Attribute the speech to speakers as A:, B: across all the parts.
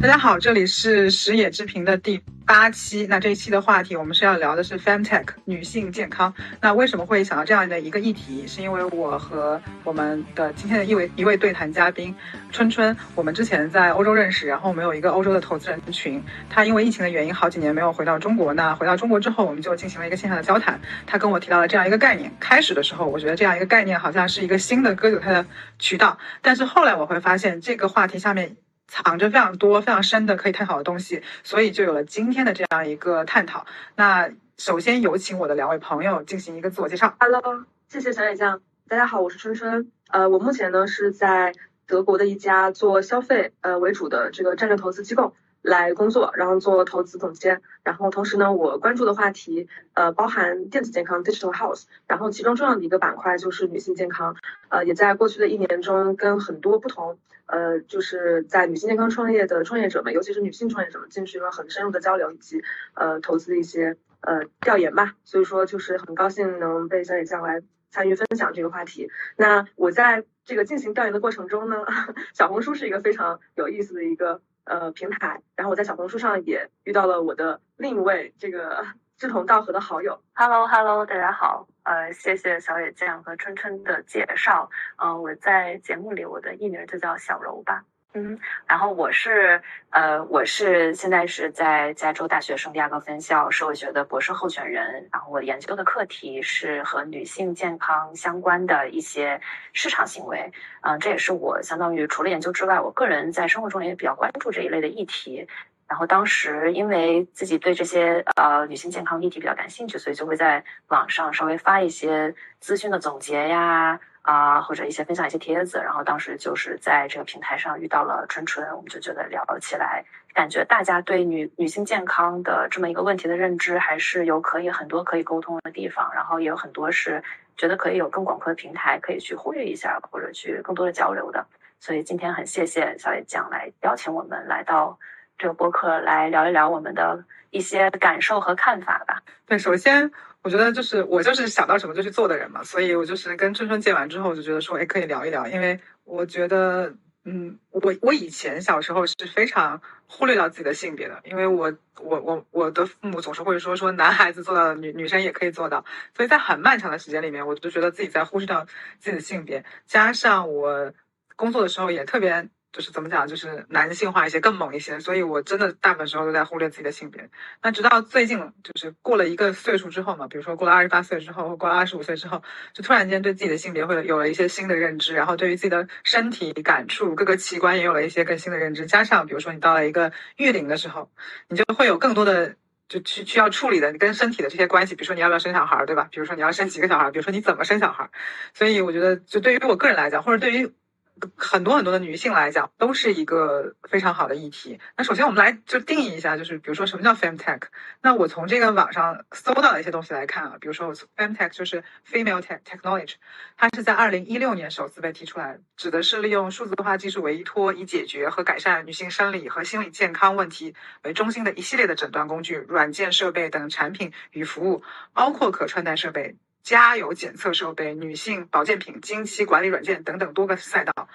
A: 大家好，这里是石野之平的第八期。那这一期的话题，我们是要聊的是 femtech 女性健康。那为什么会想到这样的一个议题？是因为我和我们的今天的一位一位对谈嘉宾春春，我们之前在欧洲认识，然后我们有一个欧洲的投资人群，他因为疫情的原因，好几年没有回到中国。那回到中国之后，我们就进行了一个线下的交谈。他跟我提到了这样一个概念。开始的时候，我觉得这样一个概念好像是一个新的割韭菜的渠道，但是后来我会发现，这个话题下面。藏着非常多、非常深的可以探讨的东西，所以就有了今天的这样一个探讨。那首先有请我的两位朋友进行一个自我介绍。
B: Hello，谢谢小野酱。大家好，我是春春。呃，我目前呢是在德国的一家做消费呃为主的这个战略投资机构。来工作，然后做投资总监，然后同时呢，我关注的话题呃包含电子健康 （digital health），然后其中重要的一个板块就是女性健康，呃，也在过去的一年中跟很多不同呃就是在女性健康创业的创业者们，尤其是女性创业者们进行了很深入的交流以及呃投资的一些呃调研吧，所以说就是很高兴能被小野叫来参与分享这个话题。那我在这个进行调研的过程中呢，小红书是一个非常有意思的一个。呃，平台，然后我在小红书上也遇到了我的另一位这个志同道合的好友。
C: Hello，Hello，大家好，呃，谢谢小野酱和春春的介绍。呃，我在节目里我的艺名就叫小柔吧。嗯，然后我是呃，我是现在是在加州大学圣地亚哥分校社会学的博士候选人。然后我研究的课题是和女性健康相关的一些市场行为。嗯，这也是我相当于除了研究之外，我个人在生活中也比较关注这一类的议题。然后当时因为自己对这些呃女性健康议题比较感兴趣，所以就会在网上稍微发一些资讯的总结呀。啊，或者一些分享一些帖子，然后当时就是在这个平台上遇到了春春，我们就觉得聊起来，感觉大家对女女性健康的这么一个问题的认知还是有可以很多可以沟通的地方，然后也有很多是觉得可以有更广阔的平台可以去呼吁一下，或者去更多的交流的。所以今天很谢谢小野酱来邀请我们来到这个播客来聊一聊我们的一些感受和看法吧。
A: 对，首先。我觉得就是我就是想到什么就去做的人嘛，所以我就是跟春春见完之后我就觉得说，哎，可以聊一聊，因为我觉得，嗯，我我以前小时候是非常忽略到自己的性别的，因为我我我我的父母总是会说说男孩子做到的女女生也可以做到，所以在很漫长的时间里面，我就觉得自己在忽视掉自己的性别，加上我工作的时候也特别。就是怎么讲，就是男性化一些，更猛一些，所以我真的大部分时候都在忽略自己的性别。那直到最近，就是过了一个岁数之后嘛，比如说过了二十八岁之后，过了二十五岁之后，就突然间对自己的性别会有了一些新的认知，然后对于自己的身体感触、各个器官也有了一些更新的认知。加上比如说你到了一个育龄的时候，你就会有更多的就去需要处理的你跟身体的这些关系，比如说你要不要生小孩，对吧？比如说你要生几个小孩，比如说你怎么生小孩。所以我觉得，就对于我个人来讲，或者对于。很多很多的女性来讲，都是一个非常好的议题。那首先我们来就定义一下，就是比如说什么叫 femtech。那我从这个网上搜到的一些东西来看啊，比如说 femtech 就是 female tech technology，它是在二零一六年首次被提出来，指的是利用数字化技术为依托，以解决和改善女性生理和心理健康问题为中心的一系列的诊断工具、软件设备等产品与服务，包括可穿戴设备。加油检测设备、女性保健品、经期管理软件等等多个赛道。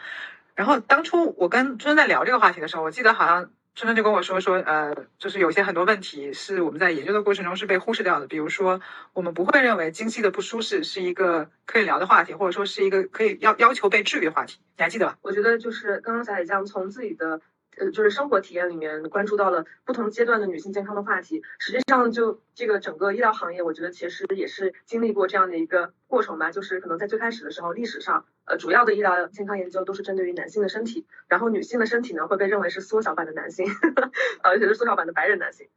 A: 然后当初我跟春春在聊这个话题的时候，我记得好像春春就跟我说说，呃，就是有些很多问题是我们在研究的过程中是被忽视掉的。比如说，我们不会认为经期的不舒适是一个可以聊的话题，或者说是一个可以要要求被治愈的话题。你还记得吧？
B: 我觉得就是刚刚小野酱从自己的。呃，就是生活体验里面关注到了不同阶段的女性健康的话题。实际上，就这个整个医疗行业，我觉得其实也是经历过这样的一个过程吧。就是可能在最开始的时候，历史上，呃，主要的医疗健康研究都是针对于男性的身体，然后女性的身体呢会被认为是缩小版的男性，而且是缩小版的白人男性。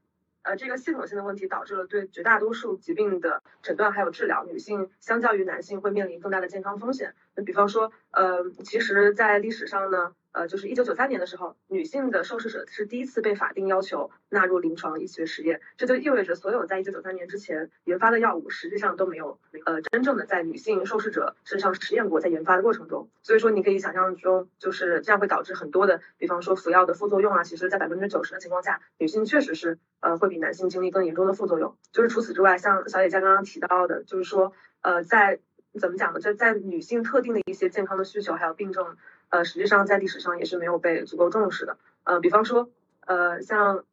B: 呃，这个系统性的问题导致了对绝大多数疾病的诊断还有治疗，女性相较于男性会面临更大的健康风险。那比方说，呃，其实，在历史上呢。呃，就是一九九三年的时候，女性的受试者是第一次被法定要求纳入临床医学实验，这就意味着所有在一九九三年之前研发的药物，实际上都没有呃真正的在女性受试者身上实验过，在研发的过程中。所以说，你可以想象中，就是这样会导致很多的，比方说服药的副作用啊，其实在百分之九十的情况下，女性确实是呃会比男性经历更严重的副作用。就是除此之外，像小野家刚刚提到的，就是说呃在怎么讲呢？在在女性特定的一些健康的需求还有病症。呃，实际上在历史上也是没有被足够重视的。呃，比方说，呃，像，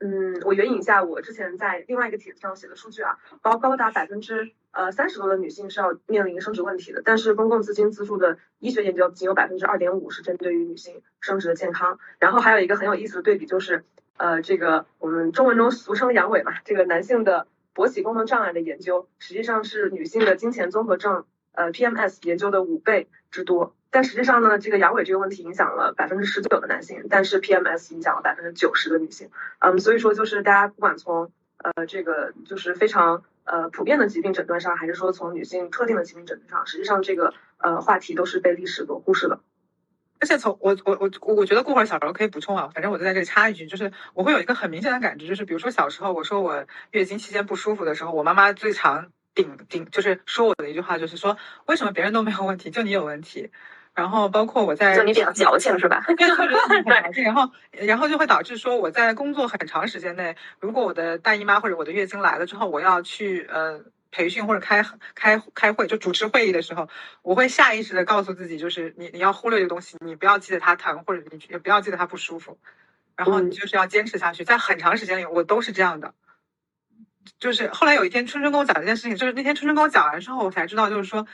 B: 嗯，我援引一下我之前在另外一个帖子上写的数据啊，高高达百分之呃三十多的女性是要面临生殖问题的，但是公共资金资助的医学研究仅有百分之二点五是针对于女性生殖的健康。然后还有一个很有意思的对比就是，呃，这个我们中文中俗称阳痿嘛，这个男性的。勃起功能障碍的研究实际上是女性的经前综合症，呃 PMS 研究的五倍之多。但实际上呢，这个阳痿这个问题影响了百分之十九的男性，但是 PMS 影响了百分之九十的女性。嗯，所以说就是大家不管从呃这个就是非常呃普遍的疾病诊断上，还是说从女性特定的疾病诊断上，实际上这个呃话题都是被历史所忽视的。
A: 而且从我我我我觉得过会儿小柔可以补充啊，反正我就在这里插一句，就是我会有一个很明显的感知，就是比如说小时候我说我月经期间不舒服的时候，我妈妈最常顶顶就是说我的一句话就是说为什么别人都没有问题，就你有问题。然后包括我在
C: 就你比较矫情是吧？
A: 对，矫 情。然后然后就会导致说我在工作很长时间内，如果我的大姨妈或者我的月经来了之后，我要去呃。培训或者开开开会，就主持会议的时候，我会下意识的告诉自己，就是你你要忽略这个东西，你不要记得它疼，或者你也不要记得它不舒服，然后你就是要坚持下去。在很长时间里，我都是这样的。就是后来有一天，春春跟我讲这件事情，就是那天春春跟我讲完之后，我才知道，就是说，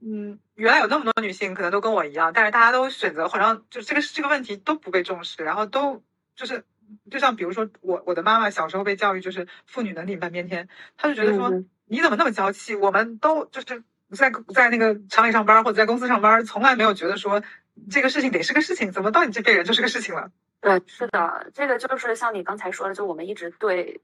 A: 嗯，原来有那么多女性可能都跟我一样，但是大家都选择好像就这个这个问题都不被重视，然后都就是就像比如说我我的妈妈小时候被教育就是妇女能顶半边天，她就觉得说。你怎么那么娇气？我们都就是在在那个厂里上班或者在公司上班，从来没有觉得说这个事情得是个事情，怎么到你这辈人就是个事情了？
C: 对，是的，这个就是像你刚才说的，就我们一直对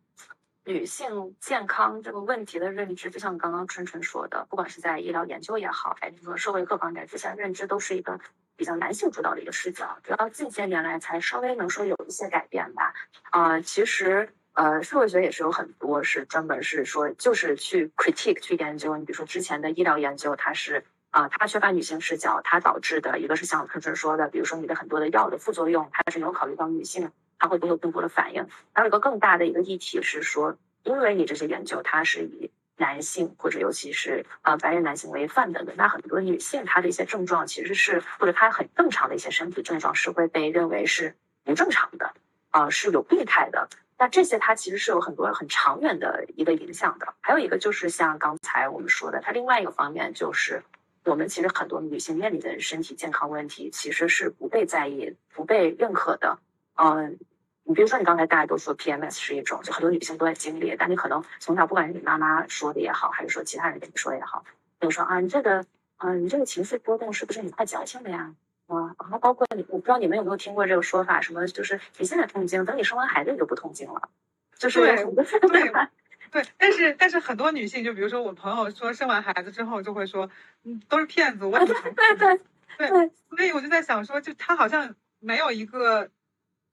C: 女性健康这个问题的认知，就像刚刚春春说的，不管是在医疗研究也好，还是说社会各方面之前认知，都是一个比较男性主导的一个视角，直到近些年来才稍微能说有一些改变吧。啊，其实。呃，社会学也是有很多是专门是说，就是去 critique 去研究。你比如说之前的医疗研究，它是啊，它缺乏女性视角，它导致的一个是像春春说的，比如说你的很多的药的副作用，它是没有考虑到女性，它会不会有更多的反应。还有一个更大的一个议题是说，因为你这些研究它是以男性或者尤其是啊白人男性为范本的，那很多女性她的一些症状其实是或者她很正常的一些身体症状是会被认为是不正常的啊，是有病态的。那这些它其实是有很多很长远的一个影响的，还有一个就是像刚才我们说的，它另外一个方面就是我们其实很多女性面临的身体健康问题其实是不被在意、不被认可的。嗯，你比如说你刚才大家都说 PMS 是一种，就很多女性都在经历，但你可能从小不管是你妈妈说的也好，还是说其他人跟你说也好，比如说啊，你这个，嗯，你这个情绪波动是不是你太矫情了呀？啊，然后包括你，我不知道你们有没有听过这个说法，什么就是你现在痛经，等你生完孩子你就不痛经了，就是
A: 对对 对。但是但是很多女性，就比如说我朋友说生完孩子之后就会说，嗯，都是骗子，我
C: 对对对
A: 对。所以我就在想说，就她好像没有一个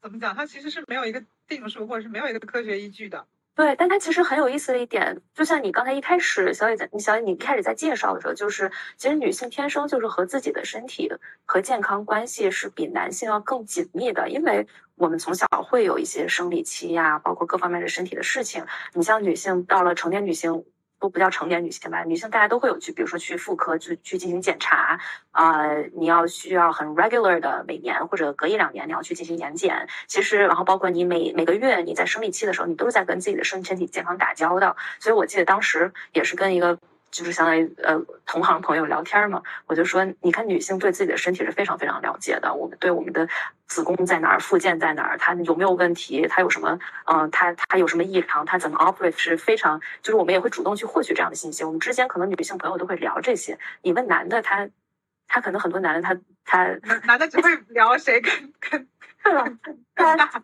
A: 怎么讲，它其实是没有一个定数，或者是没有一个科学依据的。
C: 对，但它其实很有意思的一点，就像你刚才一开始小野在，你小野你开始在介绍的时候，就是其实女性天生就是和自己的身体和健康关系是比男性要更紧密的，因为我们从小会有一些生理期呀，包括各方面的身体的事情。你像女性到了成年女性。都不叫成年女性吧，女性大家都会有去，比如说去妇科去去进行检查，啊，你要需要很 regular 的每年或者隔一两年你要去进行年检。其实，然后包括你每每个月你在生理期的时候，你都是在跟自己的身身体健康打交道。所以我记得当时也是跟一个。就是相当于呃同行朋友聊天嘛，我就说，你看女性对自己的身体是非常非常了解的。我们对我们的子宫在哪儿，附件在哪儿，它有没有问题，它有什么，嗯，它它有什么异常，它怎么 operate 是非常，就是我们也会主动去获取这样的信息。我们之间可能女性朋友都会聊这些。你问男的，他他可能很多男的他他
A: 男的只会聊谁跟跟。
C: 他他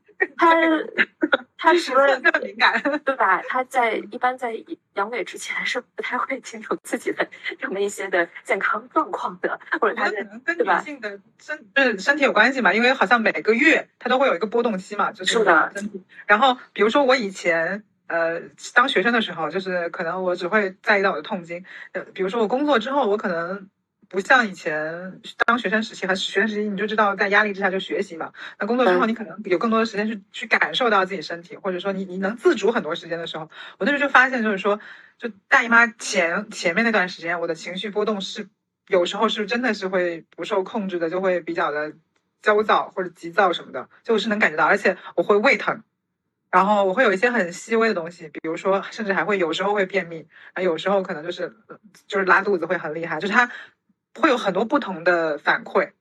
C: 他除了
A: 敏感，
C: 对吧？他在一般在阳痿之前是不太会清楚自己的这么一些的健康状况的，或者他
A: 可能跟女性的身就是身体有关系嘛？因为好像每个月他都会有一个波动期嘛，就是
C: 的。
A: 然后比如说我以前呃当学生的时候，就是可能我只会在意到我的痛经。呃，比如说我工作之后，我可能。不像以前当学生时期和学生时期，你就知道在压力之下就学习嘛。那工作之后，你可能有更多的时间去去感受到自己身体，或者说你你能自主很多时间的时候，我那时候就发现，就是说，就大姨妈前前面那段时间，我的情绪波动是有时候是真的是会不受控制的，就会比较的焦躁或者急躁什么的，就我是能感觉到，而且我会胃疼，然后我会有一些很细微的东西，比如说甚至还会有时候会便秘，啊，有时候可能就是就是拉肚子会很厉害，就是它会有很多不同的反馈，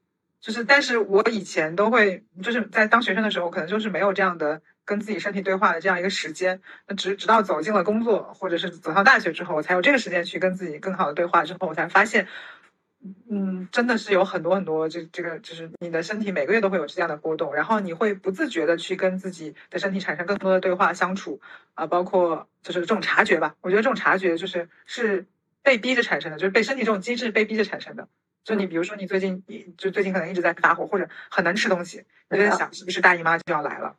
A: 就是但是我以前都会就是在当学生的时候，可能就是没有这样的。跟自己身体对话的这样一个时间，那直直到走进了工作，或者是走上大学之后，我才有这个时间去跟自己更好的对话。之后，我才发现，嗯，真的是有很多很多，这这个就是你的身体每个月都会有这样的波动，然后你会不自觉的去跟自己的身体产生更多的对话相处啊，包括就是这种察觉吧。我觉得这种察觉就是是被逼着产生的，就是被身体这种机制被逼着产生的。就你比如说，你最近就最近可能一直在发火，或者很能吃东西，你就在想是不是大姨妈就要来了。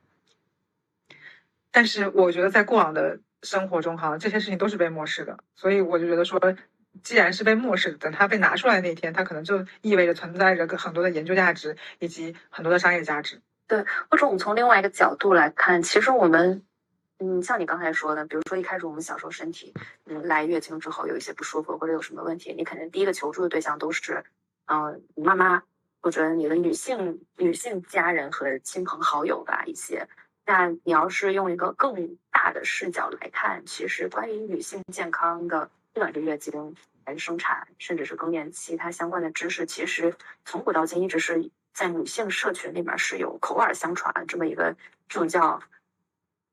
A: 但是我觉得在过往的生活中，哈，这些事情都是被漠视的，所以我就觉得说，既然是被漠视，等它被拿出来的那天，它可能就意味着存在着很多的研究价值以及很多的商业价值。
C: 对，或者我们从另外一个角度来看，其实我们，嗯，像你刚才说的，比如说一开始我们小时候身体，嗯，来月经之后有一些不舒服或者有什么问题，你肯定第一个求助的对象都是，嗯，妈妈或者你的女性女性家人和亲朋好友吧，一些。那你要是用一个更大的视角来看，其实关于女性健康的，不管是月经、还是生产，甚至是更年期，它相关的知识，其实从古到今一直是在女性社群里面是有口耳相传这么一个这种叫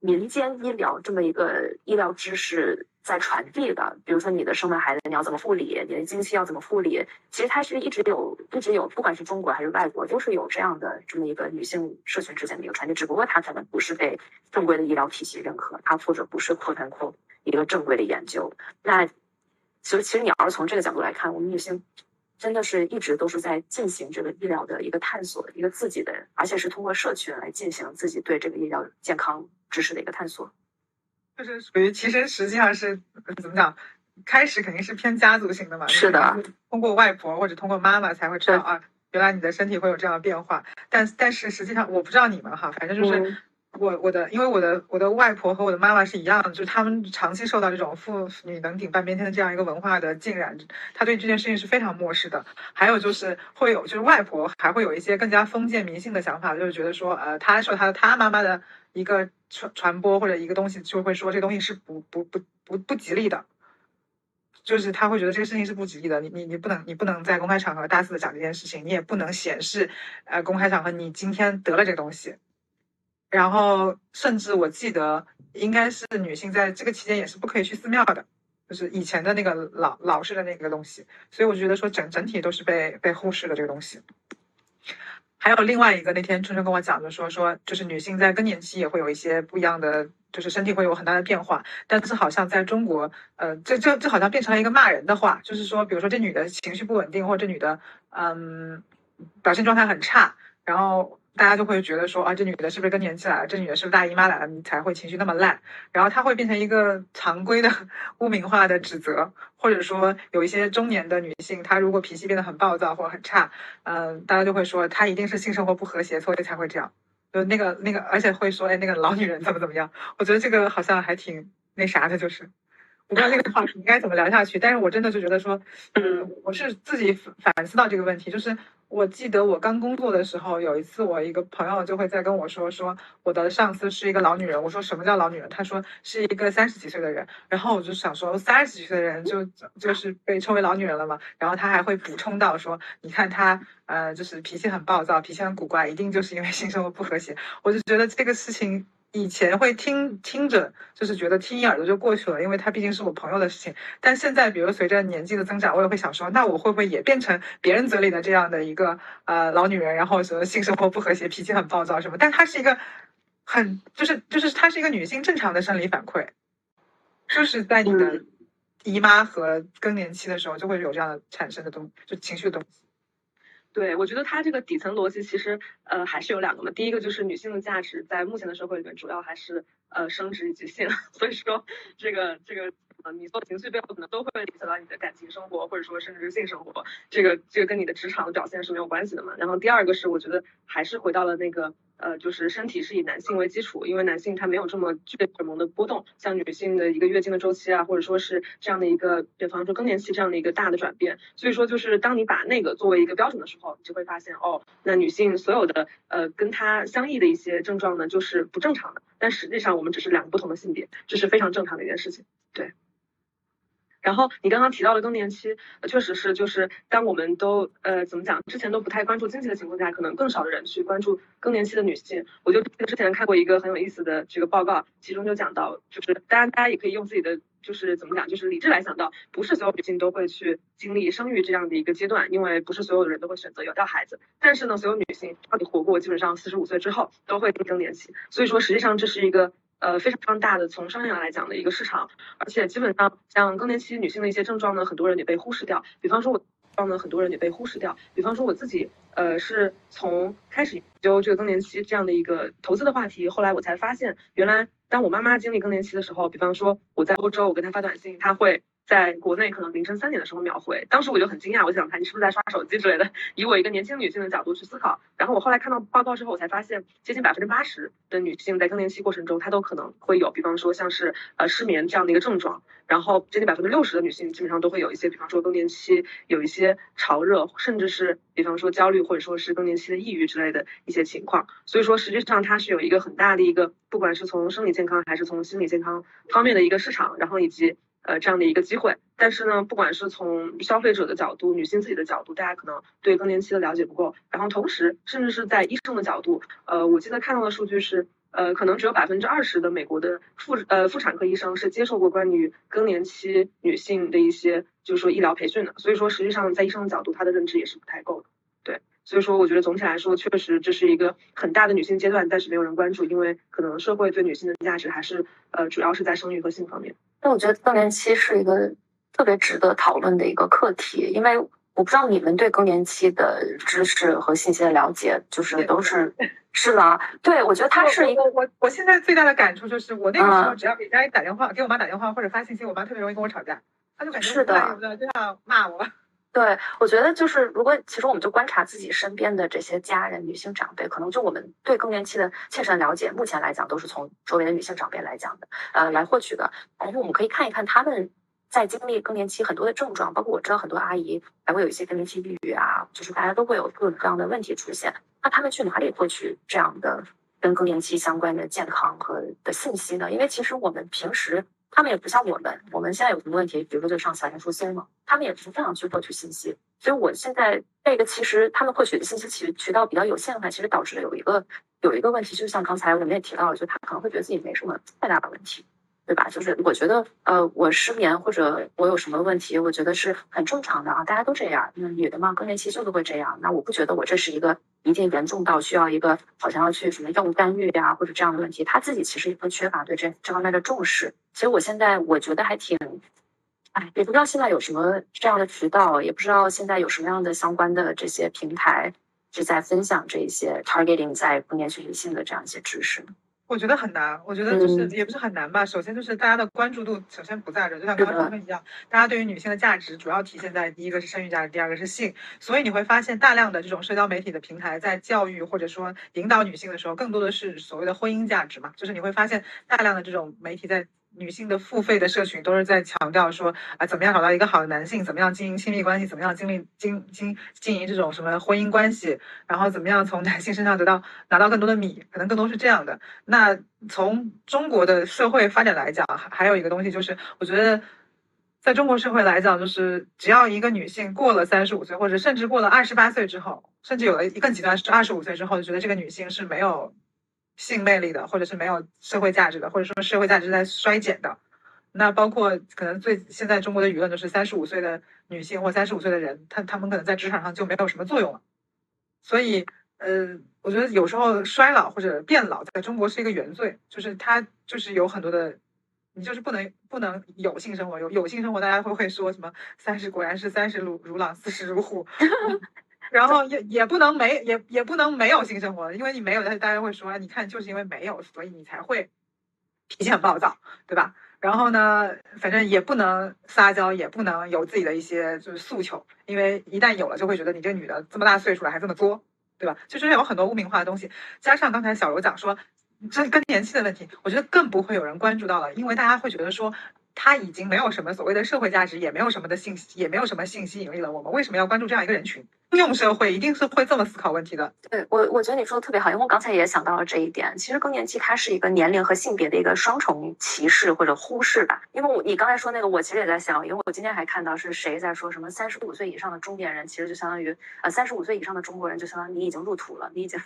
C: 民间医疗这么一个医疗知识。在传递的，比如说你的生完孩子你要怎么护理，你的经期要怎么护理，其实它是一直有，一直有，不管是中国还是外国，都是有这样的这么一个女性社群之间的一个传递，只不过它可能不是被正规的医疗体系认可，它或者不是扩展扩一个正规的研究。那其实，其实你要是从这个角度来看，我们女性真的是一直都是在进行这个医疗的一个探索，一个自己的，而且是通过社群来进行自己对这个医疗健康知识的一个探索。
A: 就是属于，其实实际上是怎么讲？开始肯定是偏家族型的嘛，
C: 是的，
A: 通过外婆或者通过妈妈才会知道啊，原来你的身体会有这样的变化。但但是实际上，我不知道你们哈，反正就是我我的，因为我的我的外婆和我的妈妈是一样的，就是他们长期受到这种妇女能顶半边天的这样一个文化的浸染，他对这件事情是非常漠视的。还有就是会有，就是外婆还会有一些更加封建迷信的想法，就是觉得说，呃，她受她的她妈妈的一个。传传播或者一个东西就会说这东西是不不不不不吉利的，就是他会觉得这个事情是不吉利的。你你你不能你不能在公开场合大肆的讲这件事情，你也不能显示呃公开场合你今天得了这个东西。然后甚至我记得应该是女性在这个期间也是不可以去寺庙的，就是以前的那个老老式的那个东西。所以我觉得说整整体都是被被忽视的这个东西。还有另外一个，那天春春跟我讲的，说说就是女性在更年期也会有一些不一样的，就是身体会有很大的变化。但是好像在中国，呃，这这这好像变成了一个骂人的话，就是说，比如说这女的情绪不稳定，或者这女的，嗯，表现状态很差，然后。大家就会觉得说啊，这女的是不是更年期来了？这女的是不是大姨妈来了？你才会情绪那么烂，然后她会变成一个常规的 污名化的指责，或者说有一些中年的女性，她如果脾气变得很暴躁或者很差，嗯，大家就会说她一定是性生活不和谐，所以才会这样。就那个那个，而且会说哎，那个老女人怎么怎么样？我觉得这个好像还挺那啥的，就是我不知道那个话题应该怎么聊下去，但是我真的就觉得说，嗯，我是自己反思到这个问题，就是。我记得我刚工作的时候，有一次我一个朋友就会在跟我说，说我的上司是一个老女人。我说什么叫老女人？他说是一个三十几岁的人。然后我就想说，三十几岁的人就就是被称为老女人了嘛？然后他还会补充到说，你看他呃，就是脾气很暴躁，脾气很古怪，一定就是因为性生活不和谐。我就觉得这个事情。以前会听听着，就是觉得听一耳朵就过去了，因为他毕竟是我朋友的事情。但现在，比如随着年纪的增长，我也会想说，那我会不会也变成别人嘴里的这样的一个呃老女人，然后什么性生活不和谐、脾气很暴躁什么？但她是一个很就是就是她是一个女性正常的生理反馈，就是在你的姨妈和更年期的时候就会有这样的产生的东就情绪的东西。
B: 对，我觉得它这个底层逻辑其实呃还是有两个嘛。第一个就是女性的价值在目前的社会里面主要还是呃生殖以及性，所以说这个这个呃，你做情绪背后可能都会影响到你的感情生活，或者说甚至是性生活。这个这个跟你的职场表现是没有关系的嘛。然后第二个是，我觉得还是回到了那个。呃，就是身体是以男性为基础，因为男性他没有这么剧烈荷尔蒙的波动，像女性的一个月经的周期啊，或者说是这样的一个，比方说更年期这样的一个大的转变，所以说就是当你把那个作为一个标准的时候，你就会发现哦，那女性所有的呃跟它相异的一些症状呢，就是不正常的，但实际上我们只是两个不同的性别，这是非常正常的一件事情，对。然后你刚刚提到的更年期，确实是，就是当我们都呃怎么讲，之前都不太关注经济的情况下，可能更少的人去关注更年期的女性。我就之前看过一个很有意思的这个报告，其中就讲到，就是当然大家也可以用自己的就是怎么讲，就是理智来想到，不是所有女性都会去经历生育这样的一个阶段，因为不是所有的人都会选择有掉孩子。但是呢，所有女性到底活过基本上四十五岁之后，都会更年期。所以说，实际上这是一个。呃，非常非常大的从商业来讲的一个市场，而且基本上像更年期女性的一些症状呢，很多人也被忽视掉。比方说我，状呢，很多人也被忽视掉。比方说我自己，呃，是从开始研究这个更年期这样的一个投资的话题，后来我才发现，原来当我妈妈经历更年期的时候，比方说我在欧洲，我跟她发短信，她会。在国内可能凌晨三点的时候秒回，当时我就很惊讶，我想他你是不是在刷手机之类的？以我一个年轻女性的角度去思考，然后我后来看到报告之后，我才发现接近百分之八十的女性在更年期过程中，她都可能会有，比方说像是呃失眠这样的一个症状，然后接近百分之六十的女性基本上都会有一些，比方说更年期有一些潮热，甚至是比方说焦虑或者说是更年期的抑郁之类的一些情况。所以说实际上它是有一个很大的一个，不管是从生理健康还是从心理健康方面的一个市场，然后以及。呃，这样的一个机会，但是呢，不管是从消费者的角度，女性自己的角度，大家可能对更年期的了解不够。然后同时，甚至是在医生的角度，呃，我记得看到的数据是，呃，可能只有百分之二十的美国的妇呃妇产科医生是接受过关于更年期女性的一些就是说医疗培训的。所以说，实际上在医生的角度，他的认知也是不太够的。对，所以说，我觉得总体来说，确实这是一个很大的女性阶段，但是没有人关注，因为可能社会对女性的价值还是呃主要是在生育和性方面。
C: 那我觉得更年期是一个特别值得讨论的一个课题，因为我不知道你们对更年期的知识和信息的了解，就是都是 是吗？对，我觉得它是一个
A: 我我现在最大的感触就是，我那个时候只要给家里打电话，给我妈打电话或者发信息，我妈特别容易跟我吵架，她就感觉是的，就想骂我。
C: 对，我觉得就是，如果其实我们就观察自己身边的这些家人、女性长辈，可能就我们对更年期的切身了解，目前来讲都是从周围的女性长辈来讲的，呃，来获取的。然后我们可以看一看他们在经历更年期很多的症状，包括我知道很多阿姨还会有一些更年期抑郁啊，就是大家都会有各种各样的问题出现。那他们去哪里获取这样的跟更年期相关的健康和的信息呢？因为其实我们平时。他们也不像我们，我们现在有什么问题，比如说就上小红书搜嘛，他们也不是这样去获取信息。所以我现在这个其实他们获取的信息渠渠道比较有限的话，其实导致了有一个有一个问题，就像刚才我们也提到了，就他可能会觉得自己没什么太大的问题。对吧？就是我觉得，呃，我失眠或者我有什么问题，我觉得是很正常的啊，大家都这样。那女的嘛，更年期就是会这样。那我不觉得我这是一个一定严重到需要一个好像要去什么药物干预呀或者这样的问题。他自己其实也不缺乏对这这方面的重视。其实我现在我觉得还挺，哎，也不知道现在有什么这样的渠道，也不知道现在有什么样的相关的这些平台是在分享这些 targeting 在更年期女性的这样一些知识。
A: 我觉得很难，我觉得就是也不是很难吧。首先就是大家的关注度首先不在这，就像刚刚说的一样，大家对于女性的价值主要体现在第一个是生育价值，第二个是性。所以你会发现大量的这种社交媒体的平台在教育或者说引导女性的时候，更多的是所谓的婚姻价值嘛，就是你会发现大量的这种媒体在。女性的付费的社群都是在强调说啊，怎么样找到一个好的男性，怎么样经营亲密关系，怎么样经历经经经营这种什么婚姻关系，然后怎么样从男性身上得到拿到更多的米，可能更多是这样的。那从中国的社会发展来讲，还有一个东西就是，我觉得在中国社会来讲，就是只要一个女性过了三十五岁，或者甚至过了二十八岁之后，甚至有了一更极端是二十五岁之后，就觉得这个女性是没有。性魅力的，或者是没有社会价值的，或者说社会价值在衰减的，那包括可能最现在中国的舆论就是三十五岁的女性或三十五岁的人，他他们可能在职场上就没有什么作用了。所以，呃，我觉得有时候衰老或者变老在中国是一个原罪，就是它就是有很多的，你就是不能不能有性生活，有有性生活，大家会会说什么三十果然是三十如如狼，四十如虎。然后也也不能没也也不能没有性生活，因为你没有，但是大家会说，你看就是因为没有，所以你才会脾气很暴躁，对吧？然后呢，反正也不能撒娇，也不能有自己的一些就是诉求，因为一旦有了，就会觉得你这女的这么大岁数了还这么作，对吧？就是有很多污名化的东西，加上刚才小柔讲说这更年期的问题，我觉得更不会有人关注到了，因为大家会觉得说。他已经没有什么所谓的社会价值，也没有什么的信息，也没有什么信息引力了。我们为什么要关注这样一个人群？应用社会一定是会这么思考问题的。
C: 对我，我觉得你说的特别好，因为我刚才也想到了这一点。其实更年期它是一个年龄和性别的一个双重歧视或者忽视吧。因为我你刚才说那个，我其实也在想，因为我今天还看到是谁在说什么三十五岁以上的中年人，其实就相当于呃三十五岁以上的中国人，就相当于你已经入土了，你已经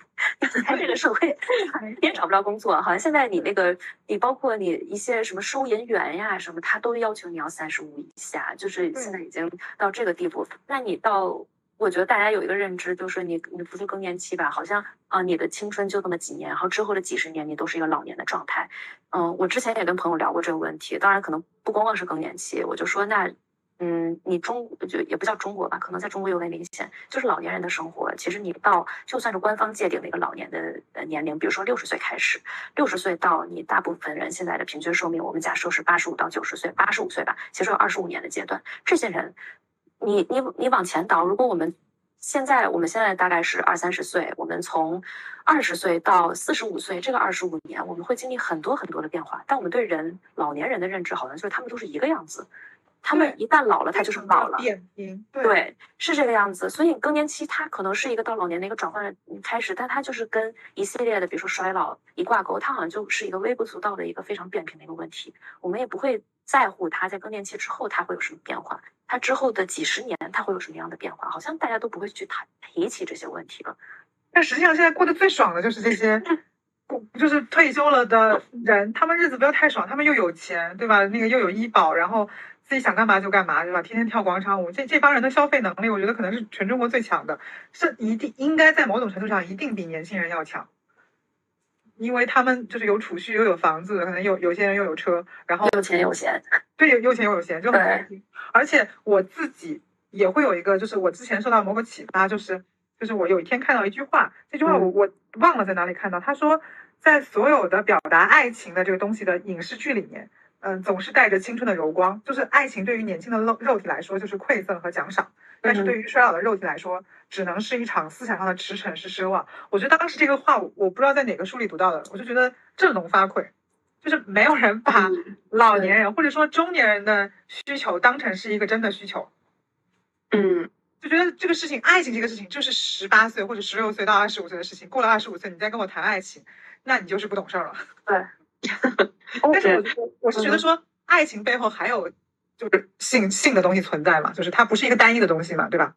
C: 在这个社会 你也找不着工作。好像现在你那个你包括你一些什么收银员呀什么，他都要求你要三十五以下，就是现在已经到这个地步。那你到。我觉得大家有一个认知，就是你你不是更年期吧？好像啊，你的青春就那么几年，然后之后的几十年你都是一个老年的状态。嗯，我之前也跟朋友聊过这个问题，当然可能不光光是更年期，我就说那嗯，你中就也不叫中国吧，可能在中国尤为明显，就是老年人的生活。其实你到就算是官方界定的一个老年的呃年龄，比如说六十岁开始，六十岁到你大部分人现在的平均寿命，我们假设是八十五到九十岁，八十五岁吧，其实有二十五年的阶段，这些人。你你你往前倒，如果我们现在我们现在大概是二三十岁，我们从二十岁到四十五岁这个二十五年，我们会经历很多很多的变化。但我们对人老年人的认知，好像就是他们都是一个样子，他们一旦老了，他就是老了。扁平对，是这个样子。所以更年期它可能是一个到老年的一个转换开始，但它就是跟一系列的，比如说衰老一挂钩，它好像就是一个微不足道的一个非常扁平的一个问题。我们也不会在乎它在更年期之后它会有什么变化。它之后的几十年，它会有什么样的变化？好像大家都不会去谈提起这些问题了。
A: 但实际上，现在过得最爽的就是这些，就是退休了的人，他们日子不要太爽，他们又有钱，对吧？那个又有医保，然后自己想干嘛就干嘛，对吧？天天跳广场舞，这这帮人的消费能力，我觉得可能是全中国最强的，是一定应该在某种程度上一定比年轻人要强。因为他们就是有储蓄又有房子，可能有有些人又有车，然后
C: 有钱有闲，
A: 对，有有钱又有闲就很开心。而且我自己也会有一个，就是我之前受到某个启发，就是就是我有一天看到一句话，这句话我我忘了在哪里看到，他说在所有的表达爱情的这个东西的影视剧里面，嗯，总是带着青春的柔光，就是爱情对于年轻的肉肉体来说就是馈赠和奖赏。但是对于衰老的肉体来说，只能是一场思想上的驰骋，是奢望。我觉得当时这个话，我不知道在哪个书里读到的，我就觉得振聋发聩，就是没有人把老年人或者说中年人的需求当成是一个真的需求。
C: 嗯，
A: 就觉得这个事情，爱情这个事情，就是十八岁或者十六岁到二十五岁的事情。过了二十五岁，你再跟我谈爱情，那你就是不懂事儿了。
C: 对。
A: 但是我我是觉得说，爱情背后还有。就是性性的东西存在嘛，就是它不是一个单一的东西嘛，对吧？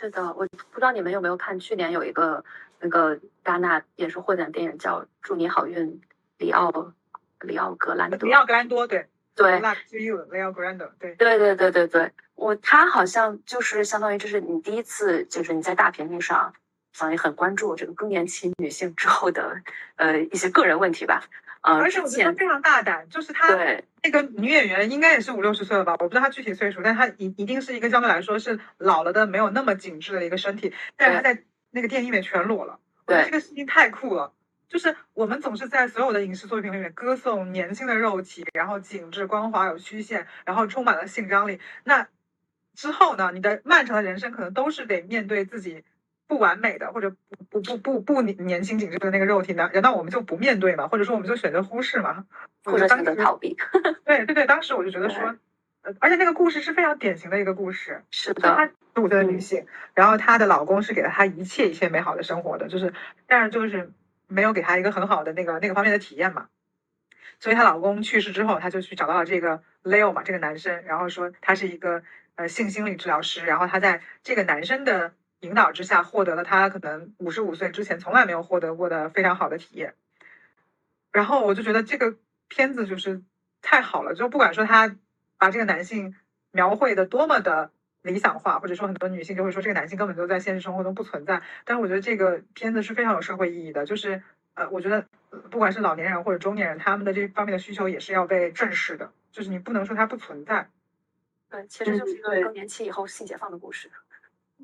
C: 是的，我不知道你们有没有看，去年有一个那个戛纳也是获奖电影叫《祝你好运》，里奥里奥格兰多，
A: 里奥格兰多，对。
C: 对
A: ，Luck to you，里奥格兰多，对。
C: 对对对对对，我他好像就是相当于这是你第一次，就是你在大屏幕上，相当于很关注这个更年期女性之后的呃一些个人问题吧。
A: 而且我觉得非常大胆，就是他那个女演员应该也是五六十岁了吧，我不知道她具体岁数，但她一一定是一个相对来说是老了的，没有那么紧致的一个身体，但是她在那个电影里面全裸了，我觉得这个事情太酷了。就是我们总是在所有的影视作品里面歌颂年轻的肉体，然后紧致光滑有曲线，然后充满了性张力。那之后呢？你的漫长的人生可能都是得面对自己。不完美的或者不不不不不年年轻紧致的那个肉体难难道我们就不面对吗？或者说我们就选择忽视吗？
C: 或者选择逃避？
A: 对对对，当时我就觉得说，呃，而且那个故事是非常典型的一个故事。
C: 是的，
A: 她十五岁的女性，然后她的老公是给了她一切一切美好的生活的，就是但是就是没有给她一个很好的那个那个方面的体验嘛。所以她老公去世之后，她就去找到了这个 Leo 嘛，这个男生，然后说他是一个呃性心理治疗师，然后他在这个男生的。引导之下，获得了他可能五十五岁之前从来没有获得过的非常好的体验。然后我就觉得这个片子就是太好了，就不管说他把这个男性描绘的多么的理想化，或者说很多女性就会说这个男性根本就在现实生活中不存在。但是我觉得这个片子是非常有社会意义的，就是呃，我觉得不管是老年人或者中年人，他们的这方面的需求也是要被正视的，就是你不能说它不存在。
C: 对，其实就是一个更年期以后性解放的故事。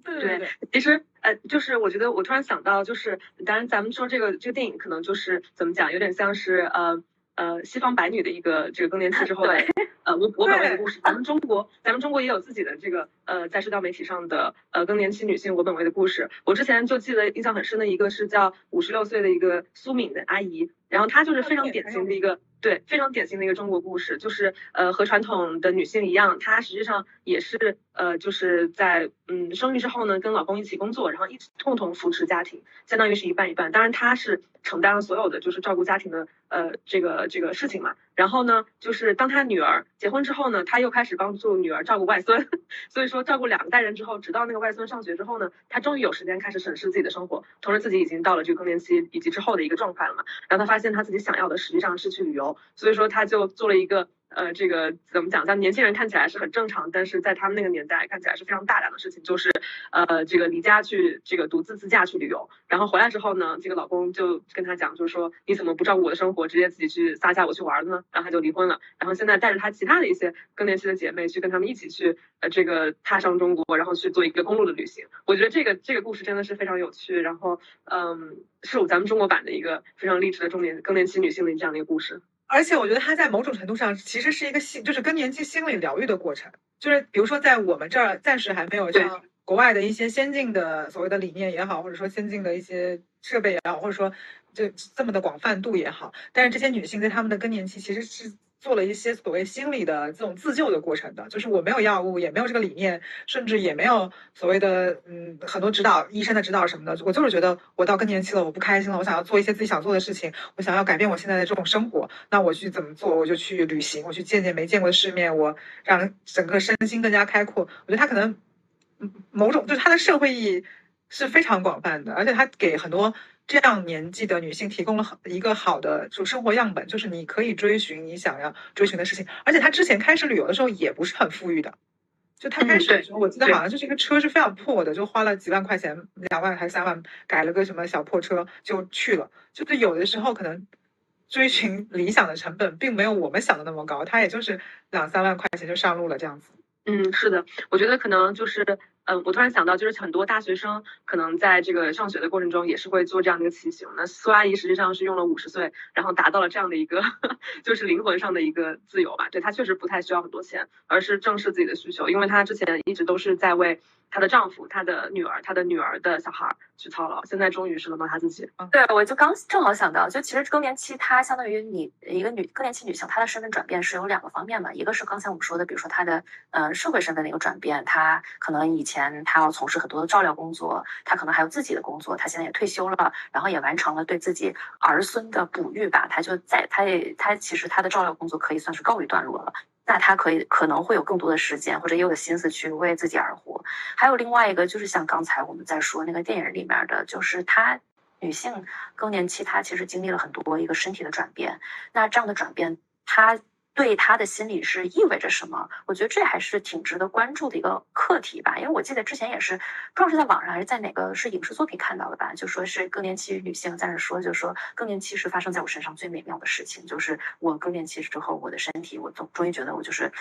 A: 对对对，
B: 其实呃，就是我觉得我突然想到，就是当然咱们说这个这个电影可能就是怎么讲，有点像是呃呃西方白女的一个这个更年期之后的 呃我我本位的故事。咱们中国咱们中国也有自己的这个呃在社交媒体上的呃更年期女性我本位的故事。我之前就记得印象很深的一个是叫五十六岁的一个苏敏的阿姨，然后她就是非常典型的一个。对，非常典型的一个中国故事，就是呃和传统的女性一样，她实际上也是呃就是在嗯生育之后呢，跟老公一起工作，然后一起共同扶持家庭，相当于是一半一半。当然他是承担了所有的就是照顾家庭的呃这个这个事情嘛。然后呢，就是当他女儿结婚之后呢，他又开始帮助女儿照顾外孙，所以说照顾两代人之后，直到那个外孙上学之后呢，他终于有时间开始审视自己的生活，同时自己已经到了这个更年期以及之后的一个状态了嘛。然后他发现他自己想要的实际上是去旅游。所以说，他就做了一个。呃，这个怎么讲？像年轻人看起来是很正常，但是在他们那个年代看起来是非常大胆的事情，就是呃，这个离家去这个独自自驾去旅游，然后回来之后呢，这个老公就跟他讲，就是说你怎么不照顾我的生活，直接自己去撒下我去玩了呢？然后他就离婚了，然后现在带着他其他的一些更年期的姐妹去跟他们一起去呃这个踏上中国，然后去做一个公路的旅行。我觉得这个这个故事真的是非常有趣，然后嗯，是咱们中国版的一个非常励志的中年更年期女性的这样的一个故事。
A: 而且我觉得它在某种程度上其实是一个心，就是更年期心理疗愈的过程。就是比如说，在我们这儿暂时还没有像国外的一些先进的所谓的理念也好，或者说先进的一些设备也好，或者说就这么的广泛度也好，但是这些女性在她们的更年期其实是。做了一些所谓心理的这种自救的过程的，就是我没有药物，也没有这个理念，甚至也没有所谓的嗯很多指导医生的指导什么的，我就是觉得我到更年期了，我不开心了，我想要做一些自己想做的事情，我想要改变我现在的这种生活，那我去怎么做？我就去旅行，我去见见没见过的世面，我让整个身心更加开阔。我觉得他可能某种就是他的社会意义是非常广泛的，而且他给很多。这样年纪的女性提供了一个好的就生活样本，就是你可以追寻你想要追寻的事情。而且她之前开始旅游的时候也不是很富裕的，就她开始的时候，我记得好像就是一个车是非常破的，就花了几万块钱，两万还是三万，改了个什么小破车就去了。就是有的时候可能追寻理想的成本并没有我们想的那么高，她也就是两三万块钱就上路了这样子。
B: 嗯，是的，我觉得可能就是。嗯，我突然想到，就是很多大学生可能在这个上学的过程中，也是会做这样的一个骑行。那苏阿姨实际上是用了五十岁，然后达到了这样的一个，就是灵魂上的一个自由吧。对她确实不太需要很多钱，而是正视自己的需求，因为她之前一直都是在为。她的丈夫、她的女儿、她的女儿的小孩去操劳，现在终于是轮到她自己。
C: 对，我就刚正好想到，就其实更年期，它相当于你一个女更年期女性，她的身份转变是有两个方面嘛，一个是刚才我们说的，比如说她的呃社会身份的一个转变，她可能以前她要从事很多的照料工作，她可能还有自己的工作，她现在也退休了，然后也完成了对自己儿孙的哺育吧，她就在她也她其实她的照料工作可以算是告一段落了。那他可以可能会有更多的时间，或者也有心思去为自己而活。还有另外一个，就是像刚才我们在说那个电影里面的，就是她女性更年期，她其实经历了很多一个身体的转变。那这样的转变，她。对他的心理是意味着什么？我觉得这还是挺值得关注的一个课题吧。因为我记得之前也是，不知道是在网上还是在哪个是影视作品看到的吧，就说是更年期女性在那说，就说更年期是发生在我身上最美妙的事情，就是我更年期之后，我的身体我总终于觉得我就是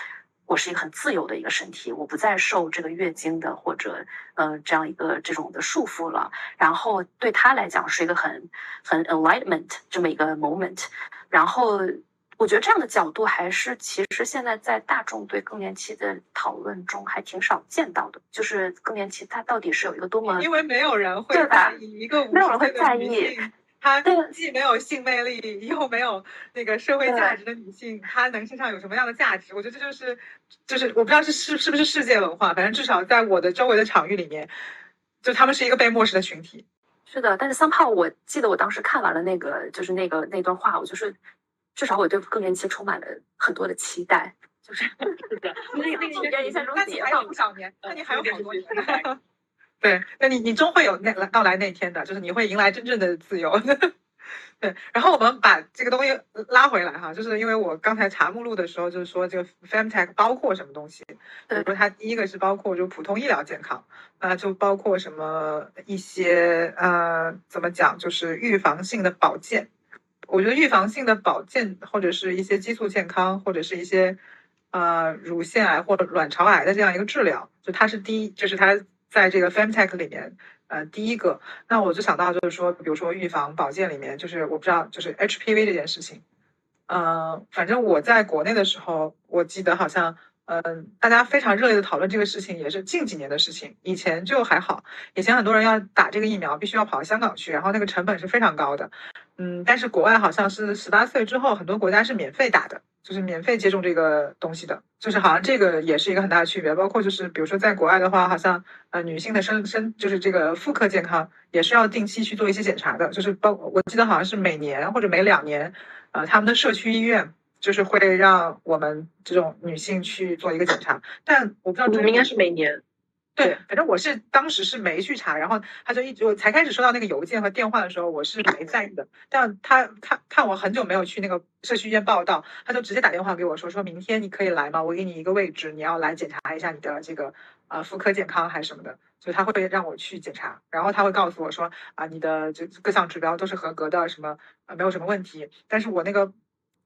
C: 我是一个很自由的一个身体，我不再受这个月经的或者呃这样一个这种的束缚了。然后对他来讲是一个很很 enlightenment 这么一个 moment，然后。我觉得这样的角度还是其实现在在大众对更年期的讨论中还挺少见到的，就是更年期它到底是有一个多么？
A: 因为没有人会在意一个
C: 没有人会在意，
A: 她既没有性魅力又没有那个社会价值的女性，她能身上有什么样的价值？我觉得这就是就是我不知道是是是不是世界文化，反正至少在我的周围的场域里面，就他们是一个被漠视的群体。
C: 是的，但是三炮，我记得我当时看完了那个就是那个那段话，我就是。至少我对更年期充满了很多的期待，就是
B: 是的，那
C: 那个跟印象中解
A: 放不少年，那你还有好多年。对，那你你终会有那到来那天的，就是你会迎来真正的自由。对，然后我们把这个东西拉回来哈，就是因为我刚才查目录的时候，就是说这个 femtech 包括什么东西？比如说它第一个是包括就普通医疗健康，啊，就包括什么一些呃，怎么讲，就是预防性的保健。我觉得预防性的保健，或者是一些激素健康，或者是一些呃乳腺癌或者卵巢癌的这样一个治疗，就它是第一，就是它在这个 femtech 里面呃第一个。那我就想到就是说，比如说预防保健里面，就是我不知道就是 HPV 这件事情，嗯，反正我在国内的时候，我记得好像。嗯，大家非常热烈的讨论这个事情，也是近几年的事情。以前就还好，以前很多人要打这个疫苗，必须要跑到香港去，然后那个成本是非常高的。嗯，但是国外好像是十八岁之后，很多国家是免费打的，就是免费接种这个东西的。就是好像这个也是一个很大的区别。包括就是比如说在国外的话，好像呃女性的生生就是这个妇科健康也是要定期去做一些检查的。就是包我记得好像是每年或者每两年，呃他们的社区医院。就是会让我们这种女性去做一个检查，但我不知道，
B: 应该是每年。
A: 对，反正我是当时是没去查，然后他就一直我才开始收到那个邮件和电话的时候，我是没在意的。但他看看我很久没有去那个社区医院报道，他就直接打电话给我说，说明天你可以来吗？我给你一个位置，你要来检查一下你的这个呃妇科健康还是什么的，所以他会让我去检查，然后他会告诉我说啊，你的这各项指标都是合格的，什么呃没有什么问题。但是我那个。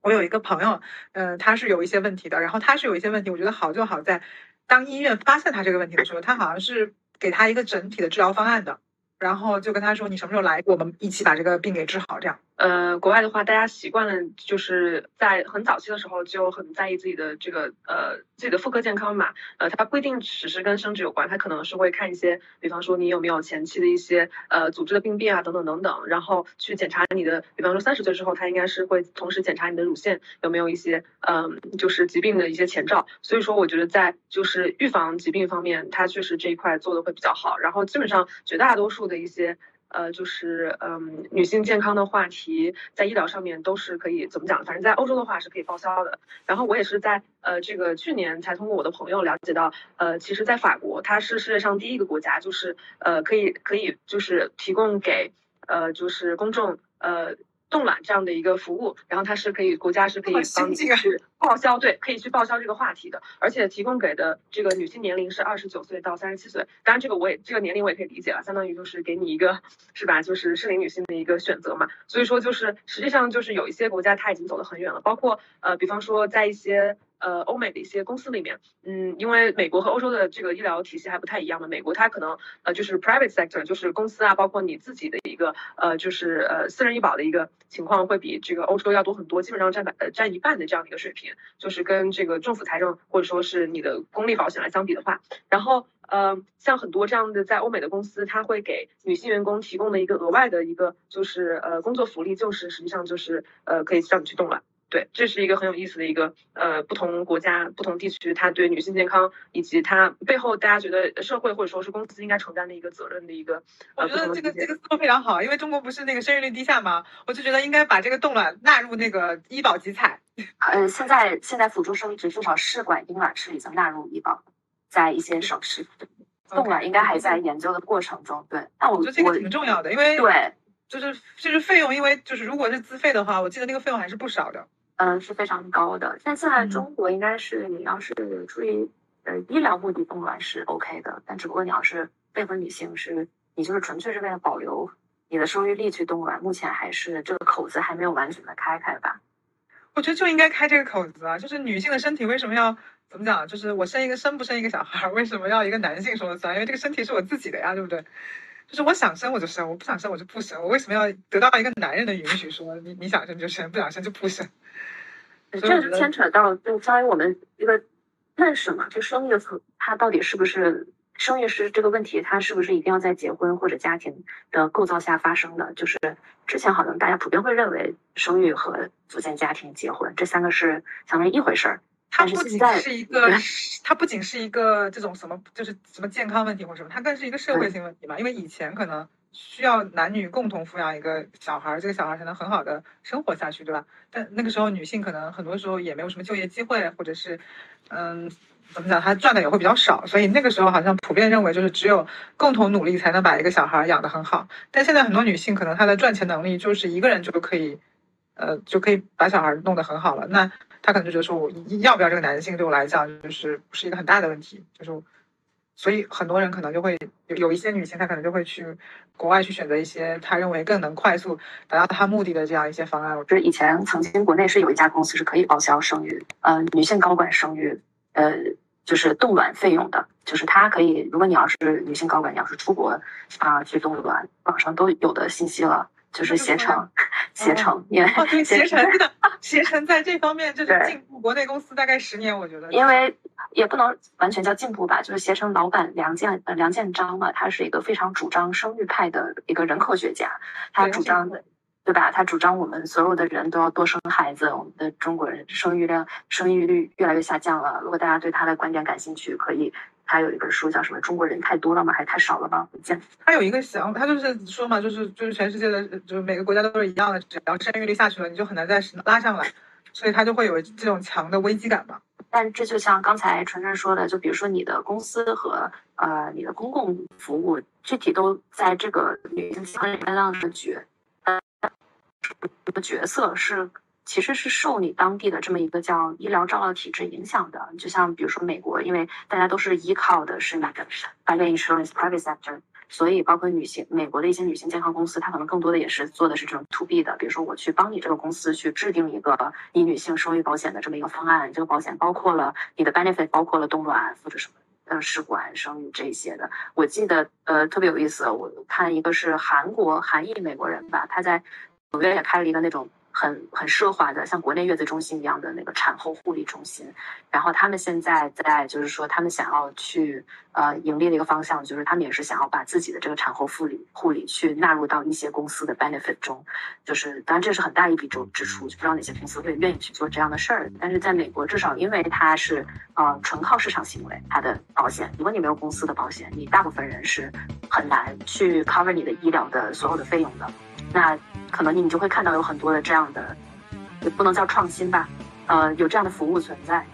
A: 我有一个朋友，嗯，他是有一些问题的，然后他是有一些问题，我觉得好就好在，当医院发现他这个问题的时候，他好像是给他一个整体的治疗方案的，然后就跟他说，你什么时候来，我们一起把这个病给治好，这样。
B: 呃，国外的话，大家习惯了就是在很早期的时候就很在意自己的这个呃自己的妇科健康嘛。呃，它不一定只是跟生殖有关，它可能是会看一些，比方说你有没有前期的一些呃组织的病变啊等等等等，然后去检查你的，比方说三十岁之后，它应该是会同时检查你的乳腺有没有一些嗯就是疾病的一些前兆。所以说，我觉得在就是预防疾病方面，它确实这一块做的会比较好。然后基本上绝大多数的一些。呃，就是嗯，女性健康的话题在医疗上面都是可以怎么讲？反正在欧洲的话是可以报销的。然后我也是在呃这个去年才通过我的朋友了解到，呃，其实，在法国它是世界上第一个国家，就是呃可以可以就是提供给呃就是公众呃。冻卵这样的一个服务，然后它是可以国家是可以帮你去报销，对，可以去报销这个话题的，而且提供给的这个女性年龄是二十九岁到三十七岁，当然这个我也这个年龄我也可以理解了，相当于就是给你一个是吧，就是适龄女性的一个选择嘛，所以说就是实际上就是有一些国家它已经走得很远了，包括呃比方说在一些。呃，欧美的一些公司里面，嗯，因为美国和欧洲的这个医疗体系还不太一样嘛，美国它可能呃就是 private sector，就是公司啊，包括你自己的一个呃就是呃私人医保的一个情况会比这个欧洲要多很多，基本上占百呃占一半的这样的一个水平，就是跟这个政府财政或者说是你的公立保险来相比的话，然后呃像很多这样的在欧美的公司，它会给女性员工提供的一个额外的一个就是呃工作福利，就是实际上就是呃可以让你去动卵。对，这是一个很有意思的一个呃，不同国家、不同地区，它对女性健康以及它背后大家觉得社会或者说是公司应该承担的一个责任的一个。
A: 我觉得这个这个思路非常好，因为中国不是那个生育率低下吗？我就觉得应该把这个冻卵纳入那个医保集采。
C: 呃，现在现在辅助生殖至少试管婴儿是已经纳入医保，在一些省市，冻卵应该还在研究的过程中。对，
A: 那我觉得这个挺重要的，因为
C: 对，
A: 就是就是费用，因为就是如果是自费的话，我记得那个费用还是不少的。
C: 嗯，是非常高的。但现在中国应该是，你要是出于呃医疗目的冻卵是 OK 的，但只不过你要是未婚女性，是你就是纯粹是为了保留你的生育力去冻卵，目前还是这个口子还没有完全的开开吧。
A: 我觉得就应该开这个口子啊！就是女性的身体为什么要怎么讲？就是我生一个生不生一个小孩，为什么要一个男性说了算？因为这个身体是我自己的呀，对不对？就是我想生我就生，我不想生我就不生。我为什么要得到一个男人的允许？说你你想生就生，不想生就不生。
C: 这就牵扯到，就相当于我们一个认识嘛，就生育层，它到底是不是生育是这个问题，它是不是一定要在结婚或者家庭的构造下发生的？就是之前好像大家普遍会认为生育和组建家庭、结婚这三个是相当于一回事儿。
A: 它不仅是一个，它不仅是一个这种什么，就是什么健康问题或什么，它更是一个社会性问题嘛。因为以前可能。需要男女共同抚养一个小孩，这个小孩才能很好的生活下去，对吧？但那个时候女性可能很多时候也没有什么就业机会，或者是，嗯，怎么讲，她赚的也会比较少，所以那个时候好像普遍认为就是只有共同努力才能把一个小孩养得很好。但现在很多女性可能她的赚钱能力就是一个人就可以，呃，就可以把小孩弄得很好了。那她可能就觉得说，我要不要这个男性对我来讲就是不是一个很大的问题，就是。所以很多人可能就会有有一些女性，她可能就会去国外去选择一些她认为更能快速达到她目的的这样一些方案。
C: 就是以前曾经国内是有一家公司是可以报销生育，呃，女性高管生育，呃，就是冻卵费用的。就是它可以，如果你要是女性高管，你要是出国啊去冻卵，网上都有的信息了，就是携程，携程，
A: 哦，对，携程，携程在这方面就是进步国内公司大概十年，我觉得。
C: 因为也不能完全叫进步吧，就是携程老板梁建呃梁建章嘛，他是一个非常主张生育派的一个人口学家，他主张的。对吧？他主张我们所有的人都要多生孩子，我们的中国人生育量、生育率越来越下降了。如果大家对他的观点感兴趣，可以，他有一本书叫什么？中国人太多了吗？还是太少了吗？见。
A: 他有一个想，他就是说嘛，就是就是全世界的，就是每个国家都是一样的，只要生育率下去了，你就很难再拉上来，所以他就会有这种强的危机感吧。
C: 但这就像刚才纯纯说的，就比如说你的公司和呃你的公共服务，具体都在这个女性行业当中的角。的角色是，其实是受你当地的这么一个叫医疗照料体制影响的。就像比如说美国，因为大家都是依靠的是那个 private insurance private sector，所以包括女性美国的一些女性健康公司，它可能更多的也是做的是这种 to B 的。比如说我去帮你这个公司去制定一个你女性生育保险的这么一个方案，这个保险包括了你的 benefit，包括了冻卵或者什么呃试管生育这些的。我记得呃特别有意思，我看一个是韩国韩裔美国人吧，他在。纽约也开了一个那种很很奢华的，像国内月子中心一样的那个产后护理中心。然后他们现在在就是说，他们想要去呃盈利的一个方向，就是他们也是想要把自己的这个产后护理护理去纳入到一些公司的 benefit 中。就是当然这是很大一笔支支出，就不知道哪些公司会愿意去做这样的事儿。但是在美国，至少因为它是呃纯靠市场行为，它的保险，如果你没有公司的保险，你大部分人是很难去 cover 你的医疗的所有的费用的。那可能你就会看到有很多的这样的，也不能叫创新吧，呃，有这样的服务存在。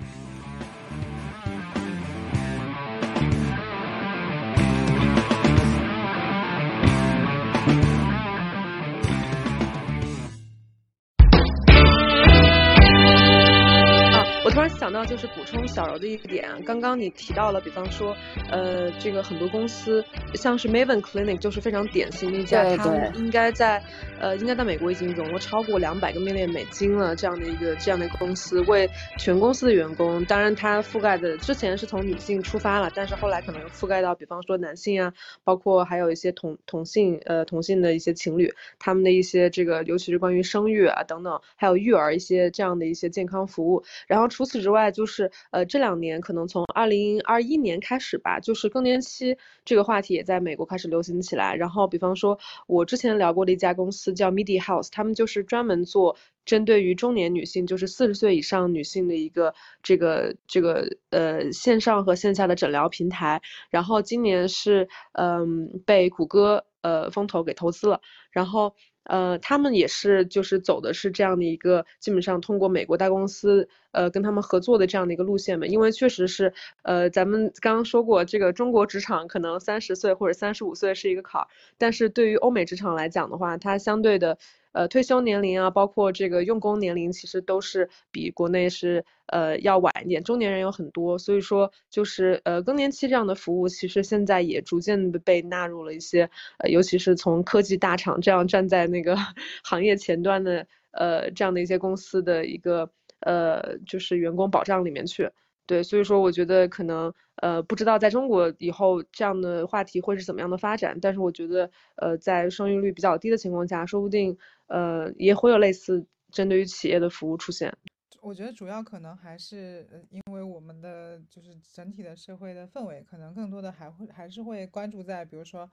B: 想到就是补充小柔的一个点，刚刚你提到了，比方说，呃，这个很多公司像是 Maven Clinic 就是非常典型的一家，他们应该在，呃，应该在美国已经融了超过两百个 million 美金了这样的一个这样的一个公司，为全公司的员工，当然它覆盖的之前是从女性出发了，但是后来可能覆盖到比方说男性啊，包括还有一些同同性呃同性的一些情侣，他们的一些这个尤其是关于生育啊等等，还有育儿一些这样的一些健康服务，然后除此之外，外就是呃，这两年可能从二零二一年开始吧，就是更年期这个话题也在美国开始流行起来。然后，比方说，我之前聊过的一家公司叫 Midi House，他们就是专门做针对于中年女性，就是四十岁以上女性的一个这个这个呃线上和线下的诊疗平台。然后今年是嗯被谷歌呃风投给投资了。然后。呃，他们也是，就是走的是这样的一个，基本上通过美国大公司，呃，跟他们合作的这样的一个路线嘛。因为确实是，呃，咱们刚刚说过，这个中国职场可能三十岁或者三十五岁是一个坎儿，但是对于欧美职场来讲的话，它相对的。呃，退休年龄啊，包括这个用工年龄，其实都是比国内是呃要晚一点。中年人有很多，所以说就是呃更年期这样的服务，其实现在也逐渐的被纳入了一些，呃，尤其是从科技大厂这样站在那个 行业前端的呃这样的一些公司的一个呃就是员工保障里面去。对，所以说我觉得可能，呃，不知道在中国以后这样的话题会是怎么样的发展，但是我觉得，呃，在生育率比较低的情况下，说不定，呃，也会有类似针对于企业的服务出现。
A: 我觉得主要可能还是，因为我们的就是整体的社会的氛围，可能更多的还会还是会关注在，比如说，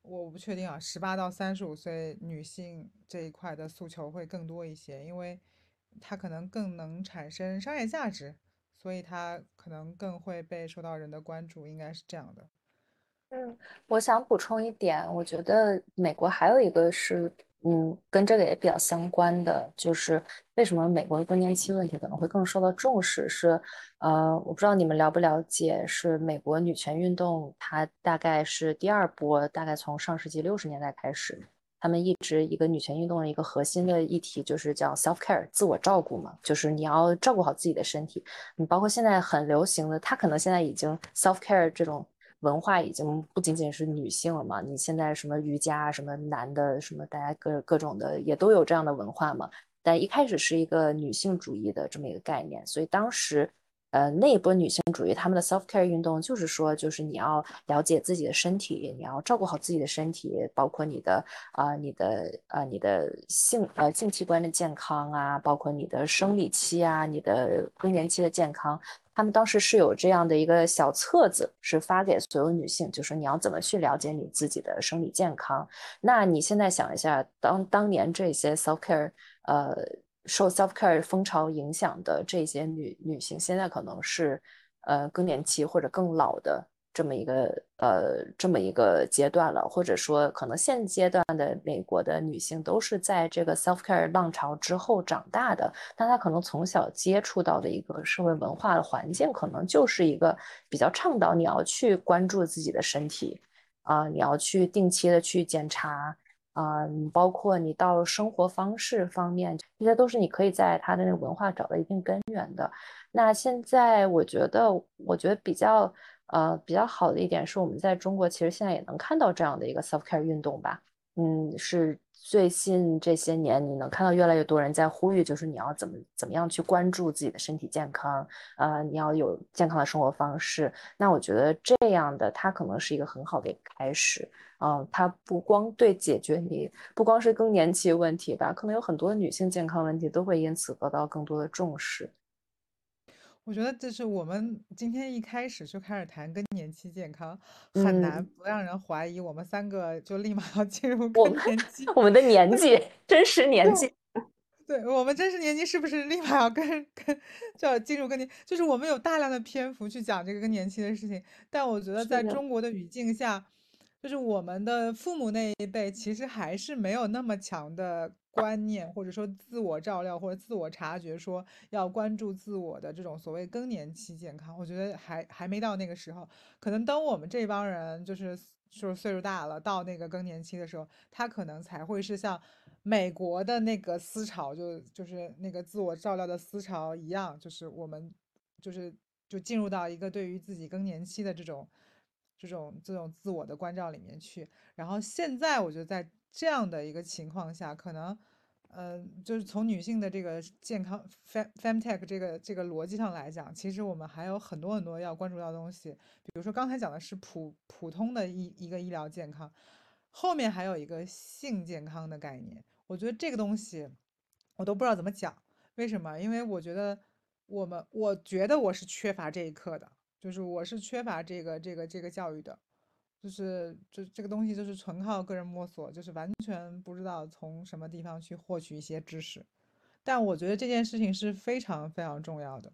A: 我不确定啊，十八到三十五岁女性这一块的诉求会更多一些，因为它可能更能产生商业价值。所以它可能更会被受到人的关注，应该是这样的。
C: 嗯，我想补充一点，我觉得美国还有一个是，嗯，跟这个也比较相关的，就是为什么美国的更年期问题可能会更受到重视？是，呃，我不知道你们了不了解，是美国女权运动，它大概是第二波，大概从上世纪六十年代开始。他们一直一个女权运动的一个核心的议题就是叫 self care 自我照顾嘛，就是你要照顾好自己的身体。你包括现在很流行的，它可能现在已经 self care 这种文化已经不仅仅是女性了嘛。你现在什么瑜伽，什么男的，什么大家各各种的也都有这样的文化嘛。但一开始是一个女性主义的这么一个概念，所以当时呃，那一波女性主义，他们的 self care 运动就是说，就是你要了解自己的身体，你要照顾好自己的身体，包括你的啊，你的啊，你的性呃性器官的健康啊，包括你的生理期啊，你的更年期的健康。他们当时是有这样的一个小册子，是发给所有女性，就说你要怎么去了解你自己的生理健康。那你现在想一下，当当年这些 self care 呃。受 self care 风潮影响的这些女女性，现在可能是呃更年期或者更老的这么一个呃这么一个阶段了，或者说可能现阶段的美国的女性都是在这个 self care 浪潮之后长大的，那她可能从小接触到的一个社会文化的环境，可能就是一个比较倡导你要去关注自己的身体啊，你要去定期的去检查。啊，包括你到生活方式方面，这些都是你可以在他的那个文化找到一定根源的。那现在我觉得，我觉得比较呃比较好的一点是，我们在中国其实现在也能看到这样的一个 self care 运动吧。嗯，是最近这些年你能看到越来越多人在呼吁，就是你要怎么怎么样去关注自己的身体健康，呃，你要有健康的生活方式。那我觉得这样的它可能是一个很好的开始。嗯，它不光对解决你不光是更年期问题吧，可能有很多女性健康问题都会因此得到更多的重视。
A: 我觉得就是我们今天一开始就开始谈更年期健康，很难不让人怀疑我们三个就立马要进入更年期。
C: 我们的年纪，真实年 纪，
A: 对我们真实年纪是不是立马要跟跟就要进入更年？就是我们有大量的篇幅去讲这个更年期的事情，但我觉得在中国的语境下。就是我们的父母那一辈，其实还是没有那么强的观念，或者说自我照料或者自我察觉，说要关注自我的这种所谓更年期健康。我觉得还还没到那个时候，可能等我们这帮人就是就是岁数大了，到那个更年期的时候，他可能才会是像美国的那个思潮，就就是那个自我照料的思潮一样，就是我们就是就进入到一个对于自己更年期的这种。这种这种自我的关照里面去，然后现在我觉得在这样的一个情况下，可能，嗯，就是从女性的这个健康 fem femtech 这个这个逻辑上来讲，其实我们还有很多很多要关注到的东西。比如说刚才讲的是普普通的一一个医疗健康，后面还有一个性健康的概念。我觉得这个东西我都不知道怎么讲，为什么？因为我觉得我们，我觉得我是缺乏这一课的。就是我是缺乏这个这个这个教育的，就是这这个东西就是纯靠个人摸索，就是完全不知道从什么地方去获取一些知识。但我觉得这件事情是非常非常重要的，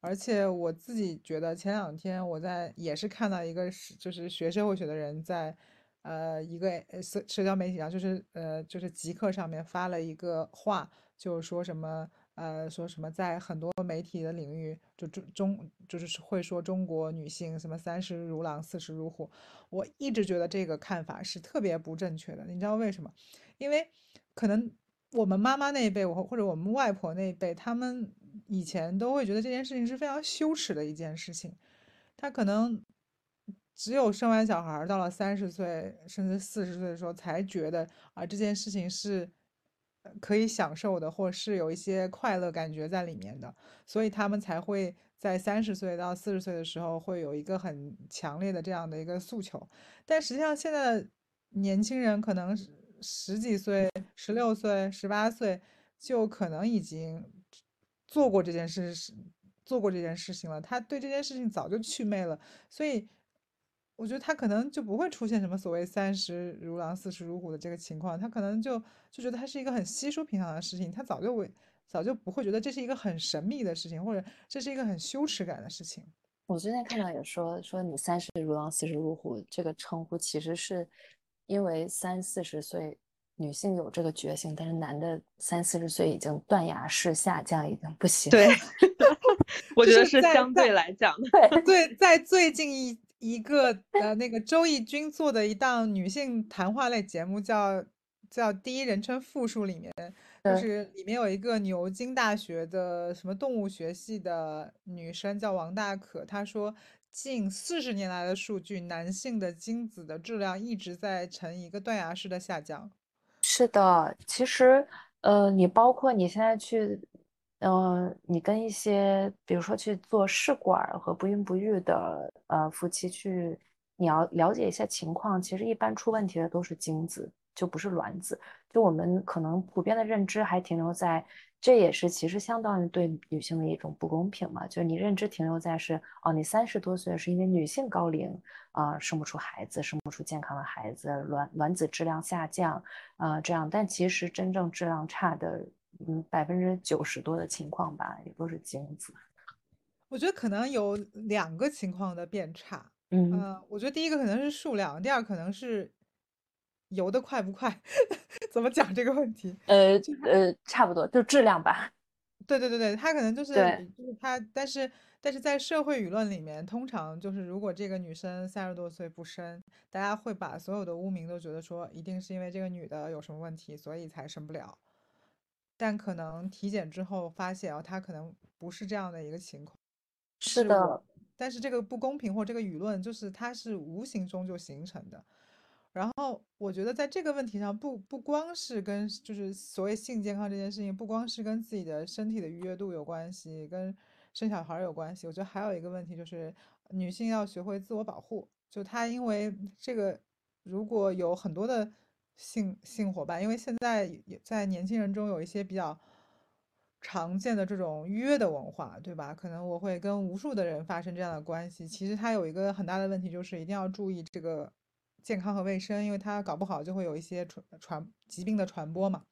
A: 而且我自己觉得前两天我在也是看到一个是就是学社会学的人在呃一个社社交媒体上，就是呃就是极客上面发了一个话，就是说什么。呃，说什么在很多媒体的领域，就中中就是会说中国女性什么三十如狼，四十如虎。我一直觉得这个看法是特别不正确的。你知道为什么？因为可能我们妈妈那一辈，我或者我们外婆那一辈，他们以前都会觉得这件事情是非常羞耻的一件事情。他可能只有生完小孩到了三十岁甚至四十岁的时候，才觉得啊这件事情是。可以享受的，或是有一些快乐感觉在里面的，所以他们才会在三十岁到四十岁的时候会有一个很强烈的这样的一个诉求。但实际上，现在的年轻人可能十几岁、十六岁、十八岁就可能已经做过这件事，做过这件事情了。他对这件事情早就祛魅了，所以。我觉得他可能就不会出现什么所谓三十如狼四十如虎的这个情况，他可能就就觉得它是一个很稀疏平常的事情，他早就会早就不会觉得这是一个很神秘的事情，或者这是一个很羞耻感的事情。
C: 我最近看到有说说你三十如狼四十如虎这个称呼，其实是因为三四十岁女性有这个觉醒，但是男的三四十岁已经断崖式下降，已经不行。
D: 对，我觉得是相对来讲，
A: 对对，在最近一。一个呃，那个周轶君做的一档女性谈话类节目，叫叫第一人称复数，里面就是里面有一个牛津大学的什么动物学系的女生叫王大可，她说近四十年来的数据，男性的精子的质量一直在呈一个断崖式的下降。
C: 是的，其实呃，你包括你现在去。嗯，你跟一些比如说去做试管和不孕不育的呃夫妻去，你要了解一下情况，其实一般出问题的都是精子，就不是卵子。就我们可能普遍的认知还停留在。这也是其实相当于对女性的一种不公平嘛，就是你认知停留在是哦，你三十多岁是因为女性高龄啊生不出孩子，生不出健康的孩子，卵卵子质量下降啊这样，但其实真正质量差的，嗯百分之九十多的情况吧，也都是精子。
A: 我觉得可能有两个情况的变差，
C: 嗯，
A: 我觉得第一个可能是数量，第二可能是。游的快不快？怎么讲这个问题？
C: 呃呃，差不多，就质量吧。
A: 对对对对，他可能就是就是他，但是但是在社会舆论里面，通常就是如果这个女生三十多岁不生，大家会把所有的污名都觉得说一定是因为这个女的有什么问题，所以才生不了。但可能体检之后发现哦，他可能不是这样的一个情况。
C: 是的。
A: 但是这个不公平或这个舆论，就是它是无形中就形成的。然后我觉得在这个问题上，不不光是跟就是所谓性健康这件事情，不光是跟自己的身体的愉悦度有关系，跟生小孩有关系。我觉得还有一个问题就是，女性要学会自我保护。就她因为这个，如果有很多的性性伙伴，因为现在也在年轻人中有一些比较常见的这种约的文化，对吧？可能我会跟无数的人发生这样的关系。其实它有一个很大的问题，就是一定要注意这个。健康和卫生，因为它搞不好就会有一些传传疾病的传播嘛，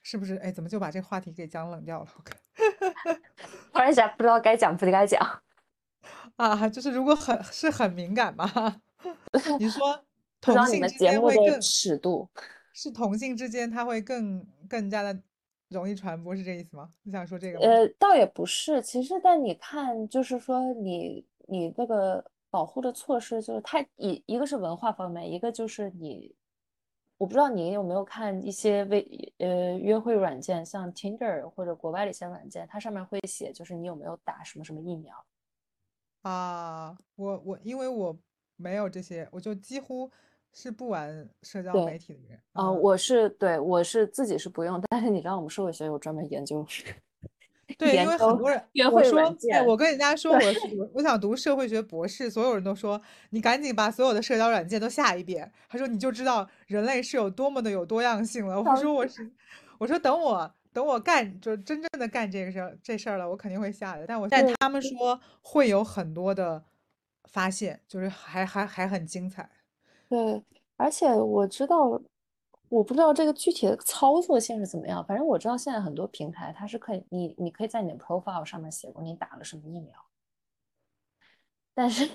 A: 是不是？哎，怎么就把这个话题给讲冷掉了？
C: 突然想不知道该讲不该讲
A: 啊，就是如果很是很敏感嘛？你说同性之
C: 间
A: 会更
C: 尺度
A: 是同性之间它会更更加的容易传播，是这意思吗？你想说这个？
C: 呃，倒也不是，其实但你看，就是说你你这个。保护的措施就是它一一个是文化方面，一个就是你，我不知道你有没有看一些微呃约会软件，像 Tinder 或者国外的一些软件，它上面会写就是你有没有打什么什么疫苗
A: 啊？我我因为我没有这些，我就几乎是不玩社交媒体的人
C: 啊。我是对我是自己是不用，但是你知道我们社会学有专门研究。
A: 对，因为很多人我说，哎，我跟人家说我我我想读社会学博士，所有人都说你赶紧把所有的社交软件都下一遍。他说你就知道人类是有多么的有多样性了。我说我是，我说等我等我干就真正的干这个事儿这事儿了，我肯定会下的。但我但他们说会有很多的发现，就是还还还很精彩。
C: 对，而且我知道。我不知道这个具体的操作性是怎么样，反正我知道现在很多平台它是可以，你你可以在你的 profile 上面写过你打了什么疫苗，但是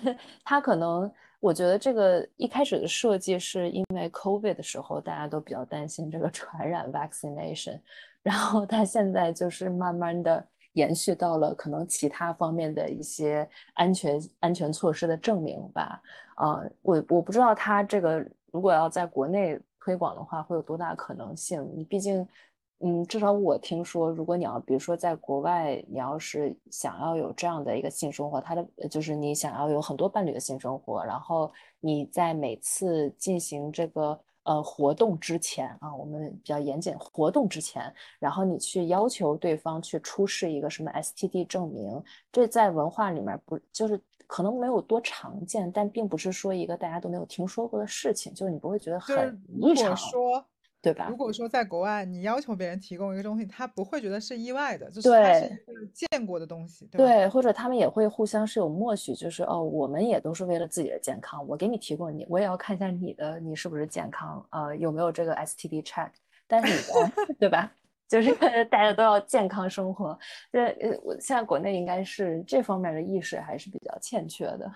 C: 它可能，我觉得这个一开始的设计是因为 COVID 的时候大家都比较担心这个传染 vaccination，然后它现在就是慢慢的延续到了可能其他方面的一些安全安全措施的证明吧，啊，我我不知道它这个如果要在国内。推广的话会有多大可能性？你毕竟，嗯，至少我听说，如果你要比如说在国外，你要是想要有这样的一个性生活，它的就是你想要有很多伴侣的性生活，然后你在每次进行这个呃活动之前啊，我们比较严谨，活动之前，然后你去要求对方去出示一个什么 STD 证明，这在文化里面不就是。可能没有多常见，但并不是说一个大家都没有听说过的事情，就是你不会觉得很异常，对吧？
A: 如果说在国外，你要求别人提供一个东西，他不会觉得是意外的，就是他是见过的东西，
C: 对，或者他们也会互相是有默许，就是哦，我们也都是为了自己的健康，我给你提供你，我也要看一下你的，你是不是健康，呃，有没有这个 STD check，但是你对吧？就是 大家都要健康生活，这呃，我现在国内应该是这方面的意识还是比较欠缺的。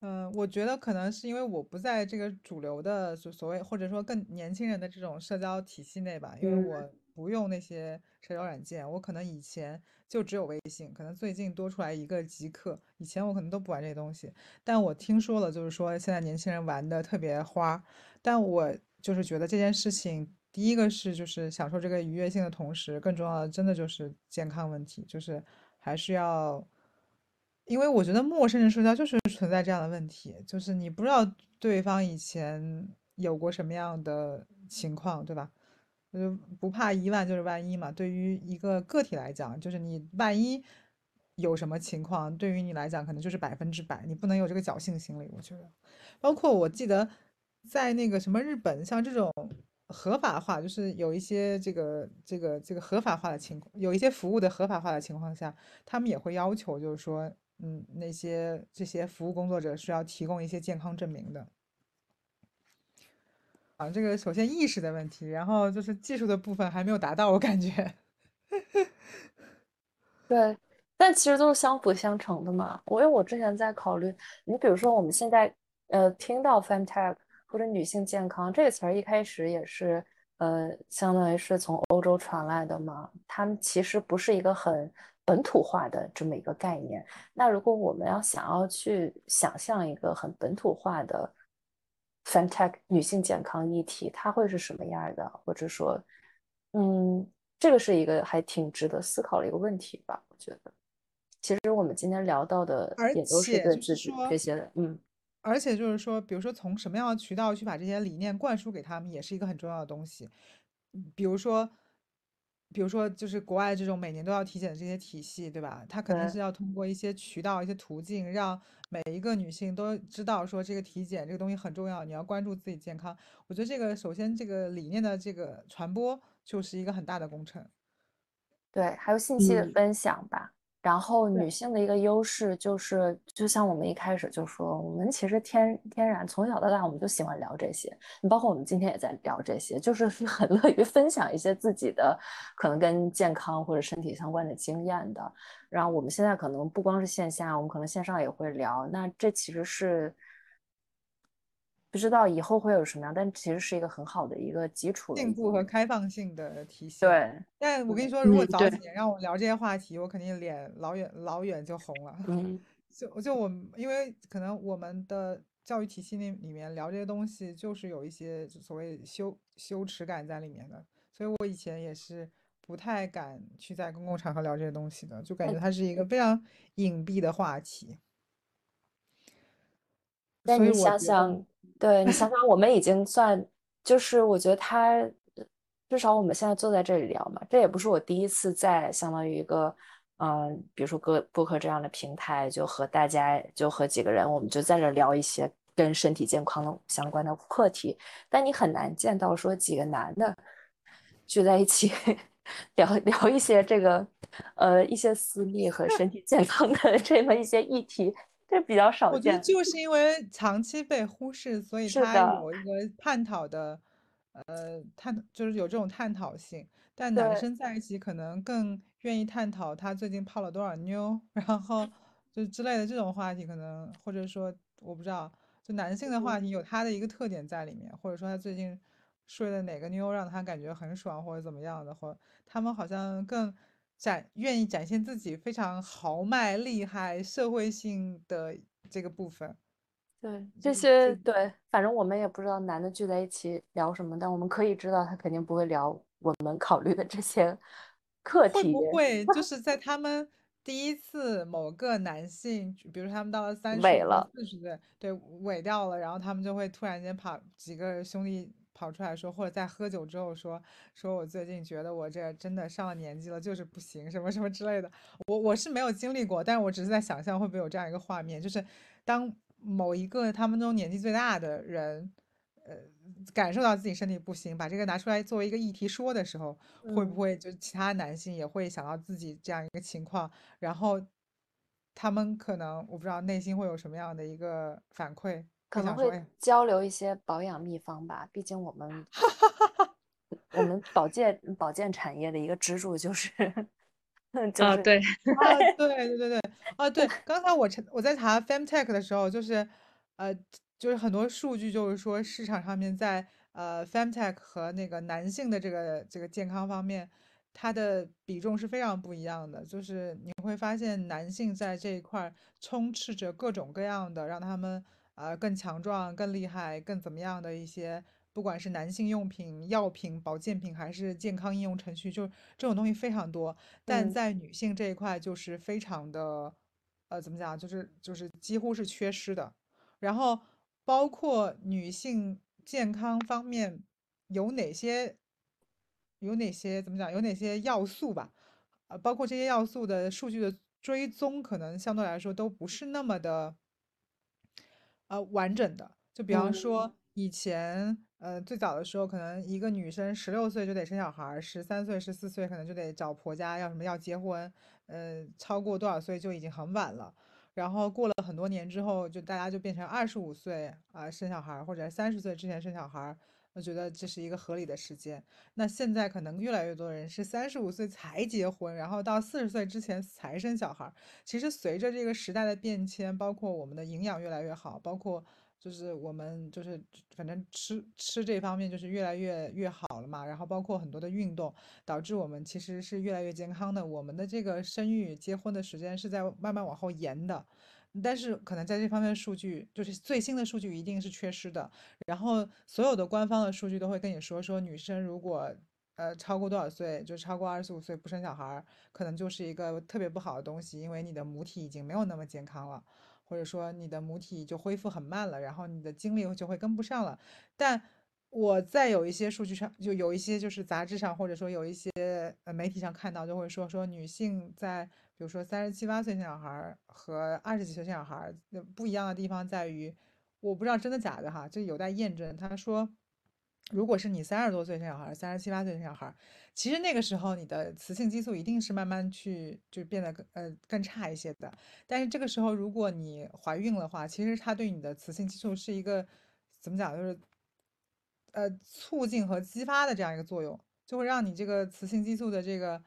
A: 嗯，我觉得可能是因为我不在这个主流的所所谓或者说更年轻人的这种社交体系内吧，因为我不用那些社交软件，我可能以前就只有微信，可能最近多出来一个极客，以前我可能都不玩这些东西。但我听说了，就是说现在年轻人玩的特别花，但我就是觉得这件事情。第一个是就是享受这个愉悦性的同时，更重要的真的就是健康问题，就是还是要，因为我觉得陌生人社交就是存在这样的问题，就是你不知道对方以前有过什么样的情况，对吧？就不怕一万就是万一嘛。对于一个个体来讲，就是你万一有什么情况，对于你来讲可能就是百分之百，你不能有这个侥幸心理。我觉得，包括我记得在那个什么日本，像这种合法化，就是有一些这个这个这个合法化的情况，有一些服务的合法化的情况下，他们也会要求，就是说，嗯，那些这些服务工作者需要提供一些健康证明的。啊，这个首先意识的问题，然后就是技术的部分还没有达到，我感觉。
C: 对，但其实都是相辅相成的嘛。我因为我之前在考虑，你比如说我们现在呃听到 femtech 或者女性健康这个词儿，一开始也是呃相当于是从欧洲传来的嘛。他们其实不是一个很本土化的这么一个概念。那如果我们要想要去想象一个很本土化的。FemTech 女性健康议题，它会是什么样的？或者说，嗯，这个是一个还挺值得思考的一个问题吧？我觉得，其实我们今天聊到的也都是对自己这些的，嗯，
A: 而且就是说，比如说从什么样的渠道去把这些理念灌输给他们，也是一个很重要的东西。比如说。比如说，就是国外这种每年都要体检的这些体系，对吧？他肯定是要通过一些渠道、一些途径，让每一个女性都知道说这个体检这个东西很重要，你要关注自己健康。我觉得这个首先这个理念的这个传播就是一个很大的工程。
C: 对，还有信息的分享吧。然后女性的一个优势就是，就像我们一开始就说，我们其实天天然从小到大我们就喜欢聊这些。你包括我们今天也在聊这些，就是 很乐于分享一些自己的可能跟健康或者身体相关的经验的。然后我们现在可能不光是线下，我们可能线上也会聊。那这其实是。不知道以后会有什么样，但其实是一个很好的一个基础，
A: 进步和开放性的体系。
C: 对，
A: 但我跟你说，如果早几年让我聊这些话题，我肯定脸老远老远就红了。嗯，就就我，因为可能我们的教育体系那里面聊这些东西，就是有一些所谓羞羞耻感在里面的，所以我以前也是不太敢去在公共场合聊这些东西的，就感觉它是一个非常隐蔽的话题。
C: 但你想想。对你想想，我们已经算，就是我觉得他至少我们现在坐在这里聊嘛，这也不是我第一次在相当于一个，嗯，比如说播播客这样的平台，就和大家就和几个人，我们就在这聊一些跟身体健康相关的课题。但你很难见到说几个男的聚在一起 聊聊一些这个，呃，一些私密和身体健康的 这么一些议题。这比较少见。
A: 我觉得就是因为长期被忽视，所以它有一个探讨的，呃，探就是有这种探讨性。但男生在一起可能更愿意探讨他最近泡了多少妞，然后就之类的这种话题，可能或者说我不知道，就男性的话题有他的一个特点在里面，或者说他最近睡的哪个妞让他感觉很爽或者怎么样的，或他们好像更。展愿意展现自己非常豪迈、厉害、社会性的这个部分。
C: 对这些，对，反正我们也不知道男的聚在一起聊什么，但我们可以知道他肯定不会聊我们考虑的这些 课题。
A: 会不会就是在他们第一次某个男性，比如他们到了三十、四十岁，对，萎掉了，然后他们就会突然间跑几个兄弟。跑出来说，或者在喝酒之后说，说我最近觉得我这真的上了年纪了，就是不行，什么什么之类的。我我是没有经历过，但是我只是在想象会不会有这样一个画面，就是当某一个他们中年纪最大的人，呃，感受到自己身体不行，把这个拿出来作为一个议题说的时候，会不会就其他男性也会想到自己这样一个情况，然后他们可能我不知道内心会有什么样的一个反馈。
C: 可能会交流一些保养秘方吧，毕竟我们 我们保健保健产业的一个支柱就是 啊
D: 对
A: 啊 对对对对啊对，刚才我查我在查 FemTech 的时候，就是呃就是很多数据就是说市场上面在呃 FemTech 和那个男性的这个这个健康方面，它的比重是非常不一样的，就是你会发现男性在这一块充斥着各种各样的让他们。呃，更强壮、更厉害、更怎么样的一些，不管是男性用品、药品、保健品，还是健康应用程序，就这种东西非常多。但在女性这一块，就是非常的，呃，怎么讲，就是就是几乎是缺失的。然后，包括女性健康方面有哪些有哪些怎么讲？有哪些要素吧？呃，包括这些要素的数据的追踪，可能相对来说都不是那么的呃完整的。就比方说以前呃最早的时候，可能一个女生十六岁就得生小孩，十三岁、十四岁可能就得找婆家要什么要结婚，呃，超过多少岁就已经很晚了。然后过了很多年之后，就大家就变成二十五岁啊生小孩，或者三十岁之前生小孩。我觉得这是一个合理的时间。那现在可能越来越多人是三十五岁才结婚，然后到四十岁之前才生小孩。其实随着这个时代的变迁，包括我们的营养越来越好，包括就是我们就是反正吃吃这方面就是越来越越好了嘛。然后包括很多的运动，导致我们其实是越来越健康的。我们的这个生育结婚的时间是在慢慢往后延的。但是可能在这方面数据，就是最新的数据一定是缺失的。然后所有的官方的数据都会跟你说，说女生如果呃超过多少岁，就超过二十五岁不生小孩，可能就是一个特别不好的东西，因为你的母体已经没有那么健康了，或者说你的母体就恢复很慢了，然后你的精力就会跟不上了。但我在有一些数据上，就有一些就是杂志上，或者说有一些呃媒体上看到，就会说说女性在比如说三十七八岁生小孩和二十几岁生小孩不一样的地方在于，我不知道真的假的哈，这有待验证。他说，如果是你三十多岁生小孩，三十七八岁生小孩，其实那个时候你的雌性激素一定是慢慢去就变得更呃更差一些的。但是这个时候如果你怀孕的话，其实它对你的雌性激素是一个怎么讲，就是。呃，促进和激发的这样一个作用，就会让你这个雌性激素的这个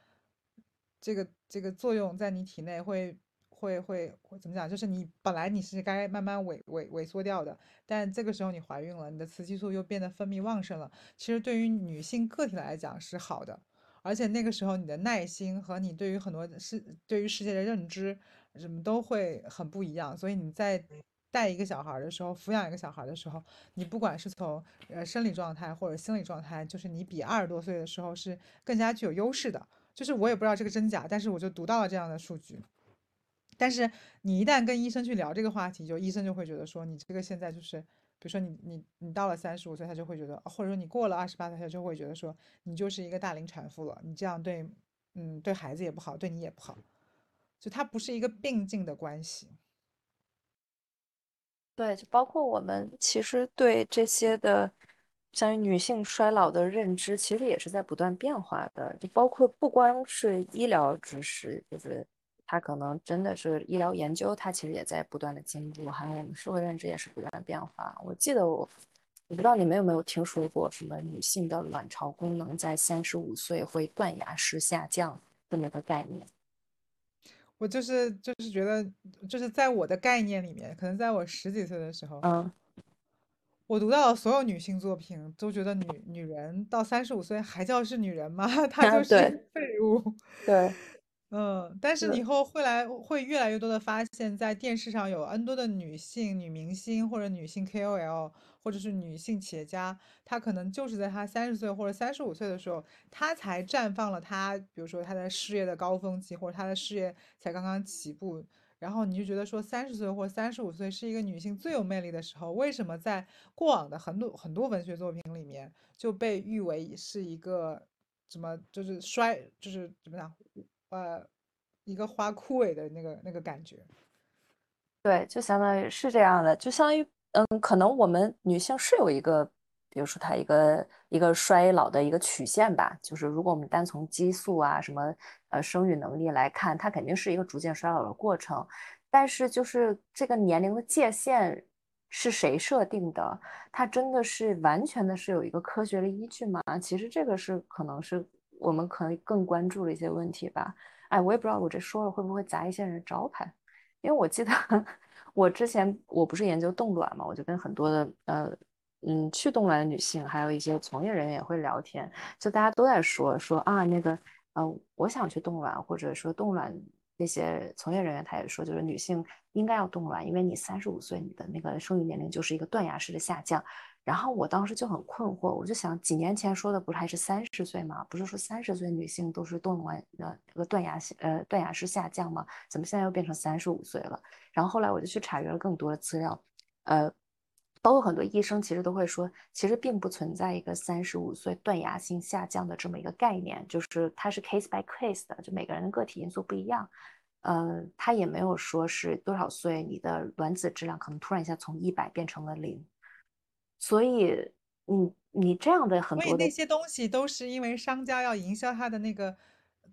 A: 这个这个作用在你体内会会会怎么讲？就是你本来你是该慢慢萎萎萎缩掉的，但这个时候你怀孕了，你的雌激素又变得分泌旺盛了。其实对于女性个体来讲是好的，而且那个时候你的耐心和你对于很多世对于世界的认知什么都会很不一样，所以你在。带一个小孩的时候，抚养一个小孩的时候，你不管是从呃生理状态或者心理状态，就是你比二十多岁的时候是更加具有优势的。就是我也不知道这个真假，但是我就读到了这样的数据。但是你一旦跟医生去聊这个话题，就医生就会觉得说你这个现在就是，比如说你你你到了三十五岁，他就会觉得，或者说你过了二十八岁，他就会觉得说你就是一个大龄产妇了，你这样对嗯对孩子也不好，对你也不好，就它不是一个并进的关系。
C: 对，就包括我们其实对这些的，像女性衰老的认知，其实也是在不断变化的。就包括不光是医疗知识，就是它可能真的是医疗研究，它其实也在不断的进步，还有我们社会认知也是不断变化。我记得我，我不知道你们有没有听说过什么女性的卵巢功能在三十五岁会断崖式下降这么个概念。
A: 我就是就是觉得，就是在我的概念里面，可能在我十几岁的时候，
C: 嗯，
A: 我读到的所有女性作品，都觉得女女人到三十五岁还叫是女人吗？她 就是废物。
C: 对。
A: 嗯，但是以后会来会越来越多的发现，在电视上有 N 多的女性女明星或者女性 KOL 或者是女性企业家，她可能就是在她三十岁或者三十五岁的时候，她才绽放了她，比如说她的事业的高峰期，或者她的事业才刚刚起步，然后你就觉得说三十岁或三十五岁是一个女性最有魅力的时候，为什么在过往的很多很多文学作品里面就被誉为是一个什么就是衰就是怎么讲？呃，一个花枯萎的那个那个感觉，
C: 对，就相当于是这样的，就相当于，嗯，可能我们女性是有一个，比如说她一个一个衰老的一个曲线吧，就是如果我们单从激素啊什么呃生育能力来看，它肯定是一个逐渐衰老的过程，但是就是这个年龄的界限是谁设定的？它真的是完全的是有一个科学的依据吗？其实这个是可能是。我们可能更关注的一些问题吧，哎，我也不知道我这说了会不会砸一些人招牌，因为我记得 我之前我不是研究冻卵嘛，我就跟很多的呃嗯去冻卵的女性，还有一些从业人员也会聊天，就大家都在说说啊那个呃我想去冻卵，或者说冻卵那些从业人员他也说，就是女性应该要冻卵，因为你三十五岁你的那个生育年龄就是一个断崖式的下降。然后我当时就很困惑，我就想几年前说的不是还是三十岁吗？不是说三十岁女性都是动卵呃这个断崖性呃断崖式下降吗？怎么现在又变成三十五岁了？然后后来我就去查阅了更多的资料，呃，包括很多医生其实都会说，其实并不存在一个三十五岁断崖性下降的这么一个概念，就是它是 case by case 的，就每个人的个体因素不一样。呃，他也没有说是多少岁你的卵子质量可能突然一下从一百变成了零，所以你你这样的很多
A: 那些东西都是因为商家要营销他的那个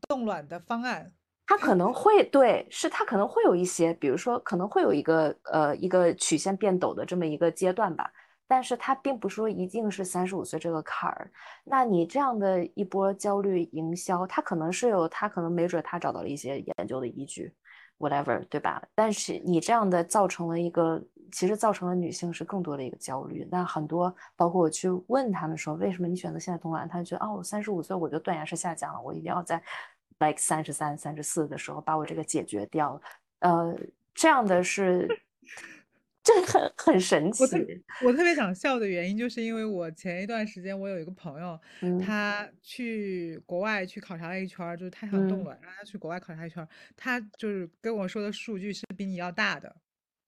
A: 冻卵的方案。
C: 他可能会对，是他可能会有一些，比如说可能会有一个呃一个曲线变陡的这么一个阶段吧，但是它并不是说一定是三十五岁这个坎儿。那你这样的一波焦虑营销，他可能是有，他可能没准他找到了一些研究的依据，whatever，对吧？但是你这样的造成了一个，其实造成了女性是更多的一个焦虑。那很多包括我去问他们说，为什么你选择现在冻卵？他觉得哦，我三十五岁我就断崖式下降了，我一定要在。like 三十三、三十四的时候把我这个解决掉，呃，这样的是，这很很神奇。
A: 我特我特别想笑的原因，就是因为我前一段时间我有一个朋友，他去国外去考察了一圈，就是他想冻卵，让他去国外考察一圈，他就是跟我说的数据是比你要大的。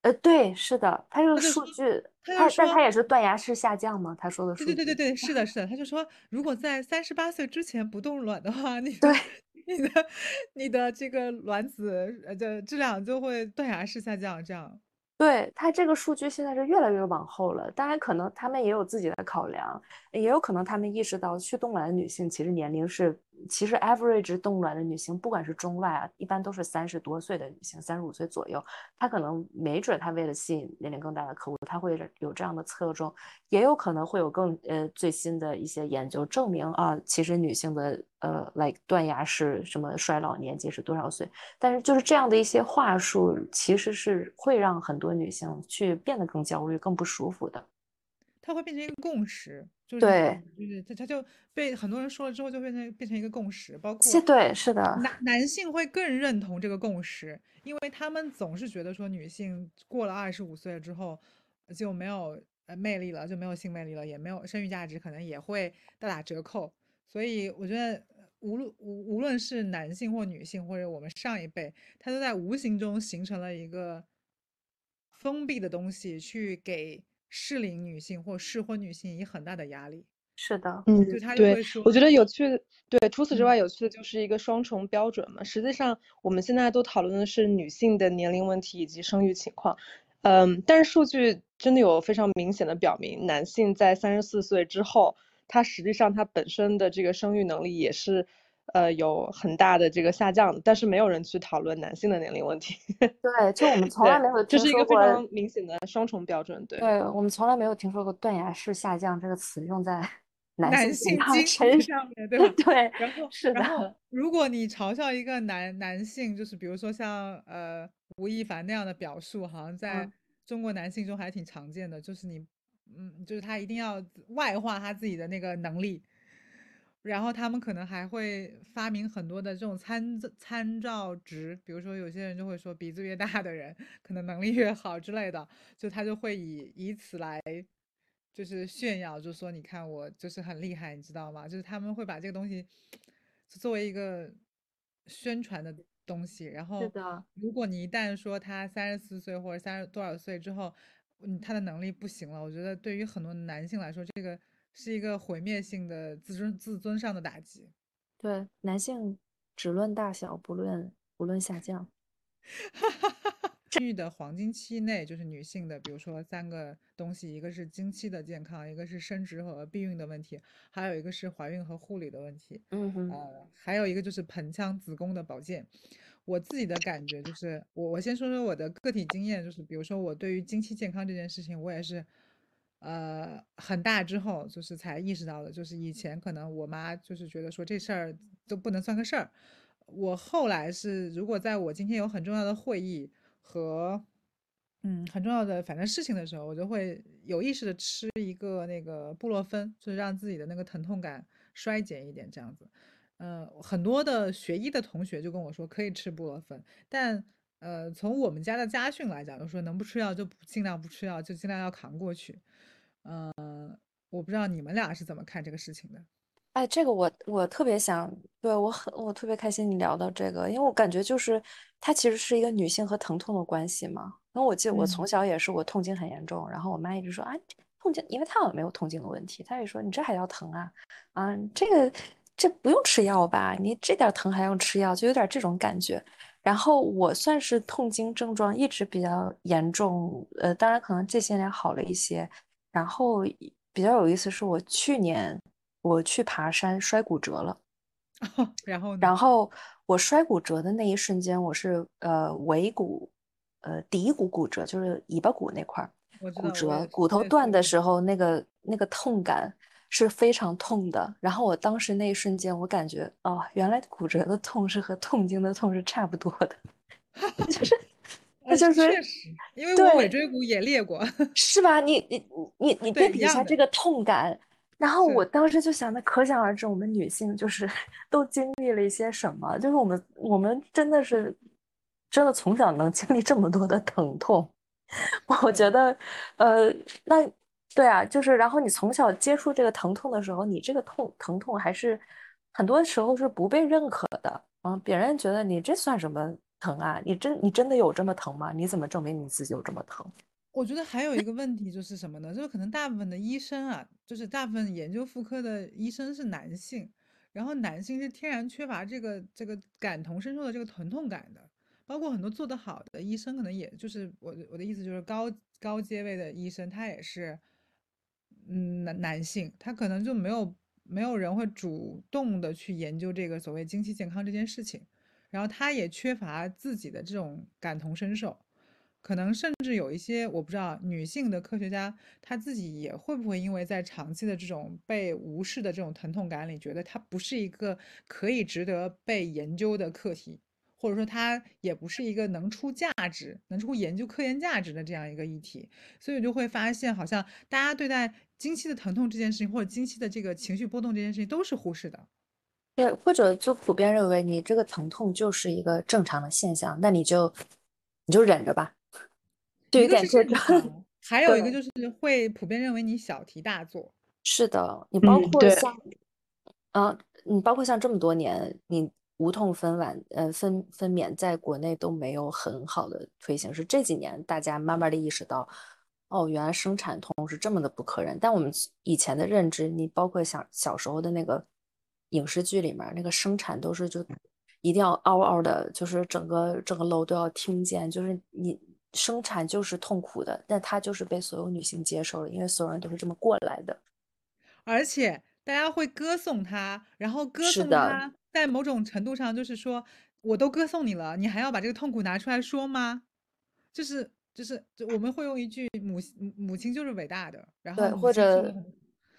C: 呃，对，是的，他这个数据，
A: 他
C: 但他也是断崖式下降吗？他说的数
A: 据，对对对对对，是的，是的，他就说，如果在三十八岁之前不冻卵的话，你
C: 对。
A: 你的你的这个卵子呃的质量就会断崖式下降，这样。
C: 对他这个数据现在是越来越往后了，当然可能他们也有自己的考量，也有可能他们意识到去东莞的女性其实年龄是。其实，average 冻卵的女性，不管是中外啊，一般都是三十多岁的女性，三十五岁左右。她可能没准她为了吸引年龄更大的客户，她会有这样的侧重，也有可能会有更呃最新的一些研究证明啊，其实女性的呃，like 断崖式什么衰老年纪是多少岁？但是就是这样的一些话术，其实是会让很多女性去变得更焦虑、更不舒服的。
A: 它会变成一个共识，就是
C: 对，
A: 就是它它就被很多人说了之后，就变成变成一个共识，包括
C: 对，是的，
A: 男男性会更认同这个共识，因为他们总是觉得说女性过了二十五岁之后就没有呃魅力了，就没有性魅力了，也没有生育价值，可能也会大打折扣。所以我觉得无论无无论是男性或女性，或者我们上一辈，他都在无形中形成了一个封闭的东西，去给。适龄女性或适婚女性以很大的压力。
C: 是的，
B: 嗯，
A: 对，
B: 我觉得有趣。对，除此之外，有趣的就是一个双重标准嘛。实际上，我们现在都讨论的是女性的年龄问题以及生育情况。嗯，但是数据真的有非常明显的表明，男性在三十四岁之后，他实际上他本身的这个生育能力也是。呃，有很大的这个下降，但是没有人去讨论男性的年龄问题。
C: 对，就我们从来没有，
B: 这是一个非常明显的双重标准。对，
C: 对我们从来没有听说过断崖式下降这个词用在
A: 男
C: 性
A: 身上面，对吧？
C: 对，
A: 然后
C: 是的。
A: 然后，如果你嘲笑一个男男性，就是比如说像呃吴亦凡那样的表述，好像在中国男性中还挺常见的，就是你，嗯，就是他一定要外化他自己的那个能力。然后他们可能还会发明很多的这种参参照值，比如说有些人就会说鼻子越大的人可能能力越好之类的，就他就会以以此来就是炫耀，就说你看我就是很厉害，你知道吗？就是他们会把这个东西作为一个宣传的东西。然后，如果你一旦说他三十四岁或者三十多少岁之后，嗯，他的能力不行了，我觉得对于很多男性来说，这个。是一个毁灭性的自尊自尊上的打击。
C: 对，男性只论大小，不论不论下降。
A: 生育的黄金期内，就是女性的，比如说三个东西，一个是经期的健康，一个是生殖和避孕的问题，还有一个是怀孕和护理的问题。
C: 嗯哼。
A: 呃，还有一个就是盆腔子宫的保健。我自己的感觉就是，我我先说说我的个体经验，就是比如说我对于经期健康这件事情，我也是。呃，很大之后就是才意识到的，就是以前可能我妈就是觉得说这事儿都不能算个事儿。我后来是，如果在我今天有很重要的会议和嗯很重要的反正事情的时候，我就会有意识的吃一个那个布洛芬，就是让自己的那个疼痛感衰减一点这样子。嗯，很多的学医的同学就跟我说可以吃布洛芬，但呃从我们家的家训来讲，就说能不吃药就不尽量不吃药，就尽量要扛过去。嗯，我不知道你们俩是怎么看这个事情的。
C: 哎，这个我我特别想，对我很我特别开心你聊到这个，因为我感觉就是它其实是一个女性和疼痛的关系嘛。因为我记得我从小也是我痛经很严重，然后我妈一直说啊痛经，因为她好像没有痛经的问题，她也说你这还要疼啊啊这个这不用吃药吧？你这点疼还用吃药？就有点这种感觉。然后我算是痛经症状一直比较严重，呃，当然可能这些年好了一些。然后比较有意思是我去年我去爬山摔骨折了，
A: 然后
C: 然后我摔骨折的那一瞬间，我是呃尾骨呃骶骨骨折，就是尾巴骨那块骨折，骨头断的时候那个那个痛感。是非常痛的，然后我当时那一瞬间，我感觉哦，原来骨折的痛是和痛经的痛是差不多的，就是，那就是
A: 确实，因为我尾椎骨也裂过，
C: 是吧？你你你你对比一下这个痛感，然后我当时就想，那可想而知，我们女性就是 都经历了一些什么，就是我们我们真的是真的从小能经历这么多的疼痛，我觉得，呃，那。对啊，就是，然后你从小接触这个疼痛的时候，你这个痛疼痛还是很多时候是不被认可的啊。别人觉得你这算什么疼啊？你真你真的有这么疼吗？你怎么证明你自己有这么疼？
A: 我觉得还有一个问题就是什么呢？就是可能大部分的医生啊，就是大部分研究妇科的医生是男性，然后男性是天然缺乏这个这个感同身受的这个疼痛感的。包括很多做得好的医生，可能也就是我我的意思就是高高阶位的医生，他也是。嗯，男男性他可能就没有没有人会主动的去研究这个所谓经期健康这件事情，然后他也缺乏自己的这种感同身受，可能甚至有一些我不知道女性的科学家她自己也会不会因为在长期的这种被无视的这种疼痛感里，觉得它不是一个可以值得被研究的课题。或者说它也不是一个能出价值、能出研究科研价值的这样一个议题，所以就会发现，好像大家对待经期的疼痛这件事情，或者经期的这个情绪波动这件事情，都是忽视的。
C: 对，或者就普遍认为你这个疼痛就是一个正常的现象，那你就你就忍着吧，就有点这种。
A: 还有一个就是会普遍认为你小题大做。
C: 是的，你包括像，啊，你包括像这么多年你。无痛分娩，呃，分分娩在国内都没有很好的推行，是这几年大家慢慢的意识到，哦，原来生产痛是这么的不可忍。但我们以前的认知，你包括小小时候的那个影视剧里面，那个生产都是就一定要嗷嗷的，就是整个整个楼都要听见，就是你生产就是痛苦的，但它就是被所有女性接受了，因为所有人都是这么过来的，
A: 而且大家会歌颂她，然后歌颂她。在某种程度上，就是说，我都歌颂你了，你还要把这个痛苦拿出来说吗？就是就是，就我们会用一句“母母亲就是伟大的”，然后
C: 或者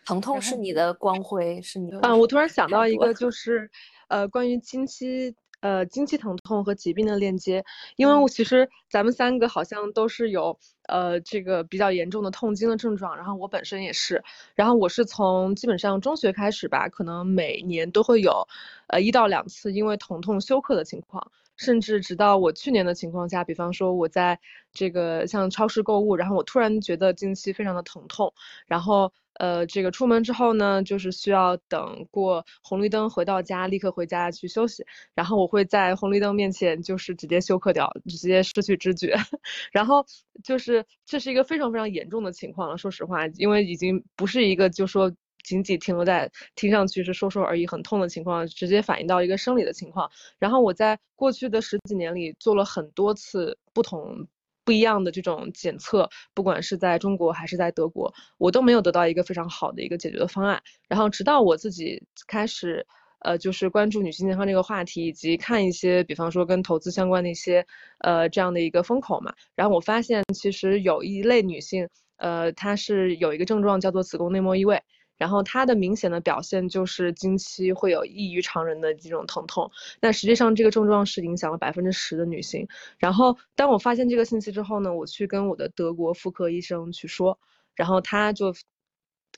C: 疼痛是你的光辉，是你的。
B: 啊，我突然想到一个，就是呃，关于经期。呃，经期疼痛和疾病的链接，因为我其实咱们三个好像都是有呃这个比较严重的痛经的症状，然后我本身也是，然后我是从基本上中学开始吧，可能每年都会有，呃一到两次因为疼痛休克的情况，甚至直到我去年的情况下，比方说我在这个像超市购物，然后我突然觉得经期非常的疼痛，然后。呃，这个出门之后呢，就是需要等过红绿灯回到家，立刻回家去休息。然后我会在红绿灯面前就是直接休克掉，直接失去知觉。然后就是这是一个非常非常严重的情况了。说实话，因为已经不是一个就说仅仅停留在听上去是说说而已很痛的情况，直接反映到一个生理的情况。然后我在过去的十几年里做了很多次不同。不一样的这种检测，不管是在中国还是在德国，我都没有得到一个非常好的一个解决的方案。然后直到我自己开始，呃，就是关注女性健康这个话题，以及看一些，比方说跟投资相关的一些，呃，这样的一个风口嘛。然后我发现，其实有一类女性，呃，她是有一个症状叫做子宫内膜异位。然后它的明显的表现就是经期会有异于常人的这种疼痛，那实际上这个症状是影响了百分之十的女性。然后当我发现这个信息之后呢，我去跟我的德国妇科医生去说，然后他就。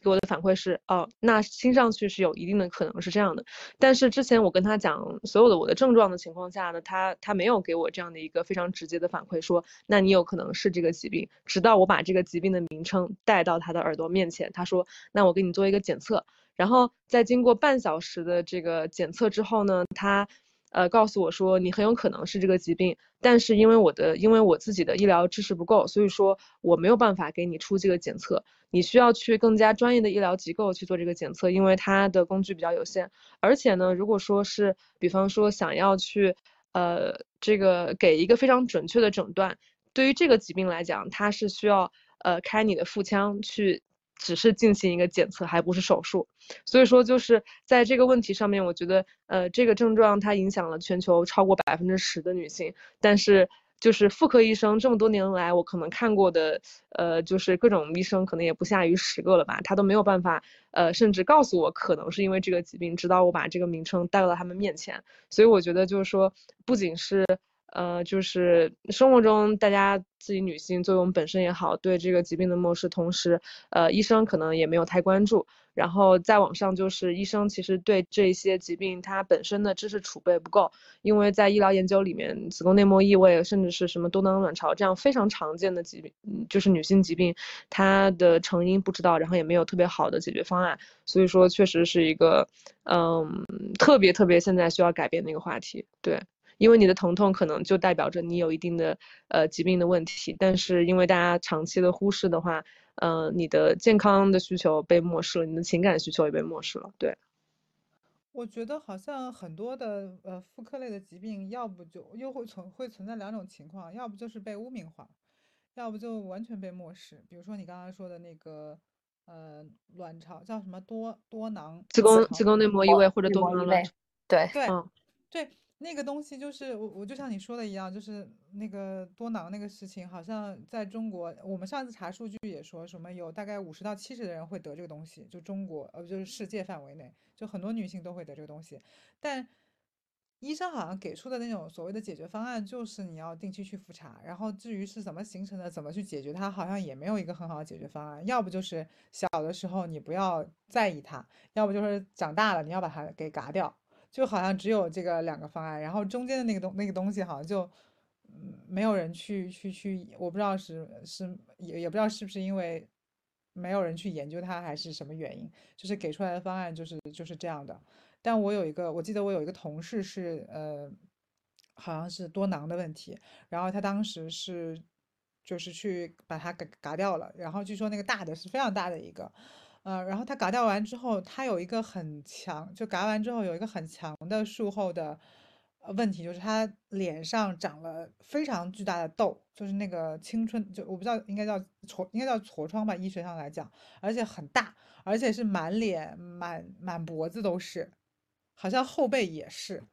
B: 给我的反馈是，哦，那听上去是有一定的可能是这样的，但是之前我跟他讲所有的我的症状的情况下呢，他他没有给我这样的一个非常直接的反馈，说那你有可能是这个疾病。直到我把这个疾病的名称带到他的耳朵面前，他说，那我给你做一个检测，然后在经过半小时的这个检测之后呢，他。呃，告诉我说你很有可能是这个疾病，但是因为我的因为我自己的医疗知识不够，所以说我没有办法给你出这个检测，你需要去更加专业的医疗机构去做这个检测，因为它的工具比较有限。而且呢，如果说是比方说想要去呃这个给一个非常准确的诊断，对于这个疾病来讲，它是需要呃开你的腹腔去。只是进行一个检测，还不是手术，所以说就是在这个问题上面，我觉得，呃，这个症状它影响了全球超过百分之十的女性，但是就是妇科医生这么多年来，我可能看过的，呃，就是各种医生可能也不下于十个了吧，他都没有办法，呃，甚至告诉我可能是因为这个疾病，直到我把这个名称带到他们面前，所以我觉得就是说，不仅是。呃，就是生活中大家自己女性作为我们本身也好，对这个疾病的漠视，同时，呃，医生可能也没有太关注。然后再往上，就是医生其实对这些疾病它本身的知识储备不够，因为在医疗研究里面，子宫内膜异位甚至是什么多囊卵巢这样非常常见的疾病，就是女性疾病，它的成因不知道，然后也没有特别好的解决方案。所以说，确实是一个，嗯，特别特别现在需要改变的一个话题。对。因为你的疼痛可能就代表着你有一定的呃疾病的问题，但是因为大家长期的忽视的话，嗯，你的健康的需求被漠视了，你的情感需求也被漠视了。对，
A: 我觉得好像很多的呃妇科类的疾病，要不就又会存会存在两种情况，要不就是被污名化，要不就完全被漠视。比如说你刚刚说的那个呃卵巢叫什么多多囊
B: 子宫子宫内膜异位或者多囊卵巢，
C: 对
A: 对对。那个东西就是我，我就像你说的一样，就是那个多囊那个事情，好像在中国，我们上次查数据也说什么有大概五十到七十的人会得这个东西，就中国呃就是世界范围内，就很多女性都会得这个东西。但医生好像给出的那种所谓的解决方案，就是你要定期去复查，然后至于是怎么形成的，怎么去解决它，好像也没有一个很好的解决方案。要不就是小的时候你不要在意它，要不就是长大了你要把它给嘎掉。就好像只有这个两个方案，然后中间的那个东那个东西好像就，嗯，没有人去去去，我不知道是是也也不知道是不是因为没有人去研究它，还是什么原因，就是给出来的方案就是就是这样的。但我有一个，我记得我有一个同事是呃，好像是多囊的问题，然后他当时是就是去把它给嘎掉了，然后据说那个大的是非常大的一个。呃，然后他嘎掉完之后，他有一个很强，就嘎完之后有一个很强的术后的问题，就是他脸上长了非常巨大的痘，就是那个青春，就我不知道应该叫痤，应该叫痤疮吧，医学上来讲，而且很大，而且是满脸、满满脖子都是，好像后背也是。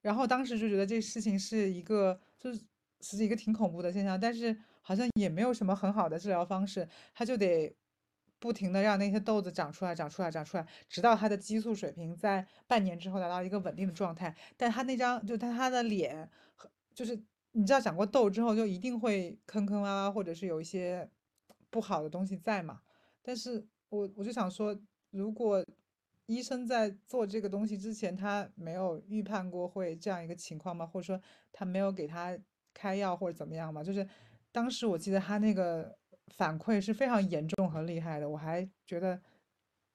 A: 然后当时就觉得这事情是一个，就是是一个挺恐怖的现象，但是好像也没有什么很好的治疗方式，他就得。不停的让那些痘子长出来，长出来，长出来，直到他的激素水平在半年之后达到一个稳定的状态。但他那张，就他他的脸，就是你知道长过痘之后就一定会坑坑洼洼，或者是有一些不好的东西在嘛。但是我我就想说，如果医生在做这个东西之前，他没有预判过会这样一个情况吗？或者说他没有给他开药或者怎么样吗？就是当时我记得他那个。反馈是非常严重和厉害的，我还觉得，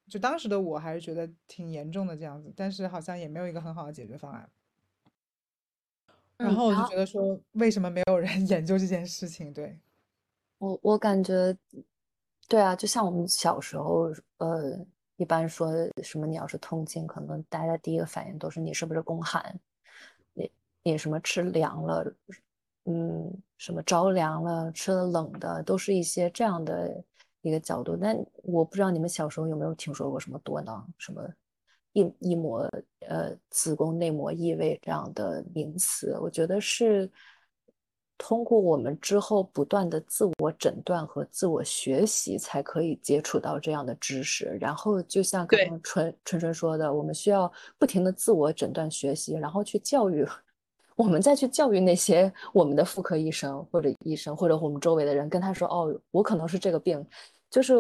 A: 就当时的我还是觉得挺严重的这样子，但是好像也没有一个很好的解决方案。然后我就觉得说，为什么没有人 研究这件事情？对
C: 我，我感觉，对啊，就像我们小时候，呃，一般说什么你要是痛经，可能大家第一个反应都是你是不是宫寒，你你什么吃凉了。嗯，什么着凉了，吃了冷的，都是一些这样的一个角度。但我不知道你们小时候有没有听说过什么多囊、什么一一膜、呃子宫内膜异位这样的名词。我觉得是通过我们之后不断的自我诊断和自我学习，才可以接触到这样的知识。然后就像刚刚纯纯纯说的，我们需要不停的自我诊断学习，然后去教育。我们再去教育那些我们的妇科医生或者医生或者我们周围的人，跟他说：“哦，我可能是这个病。”就是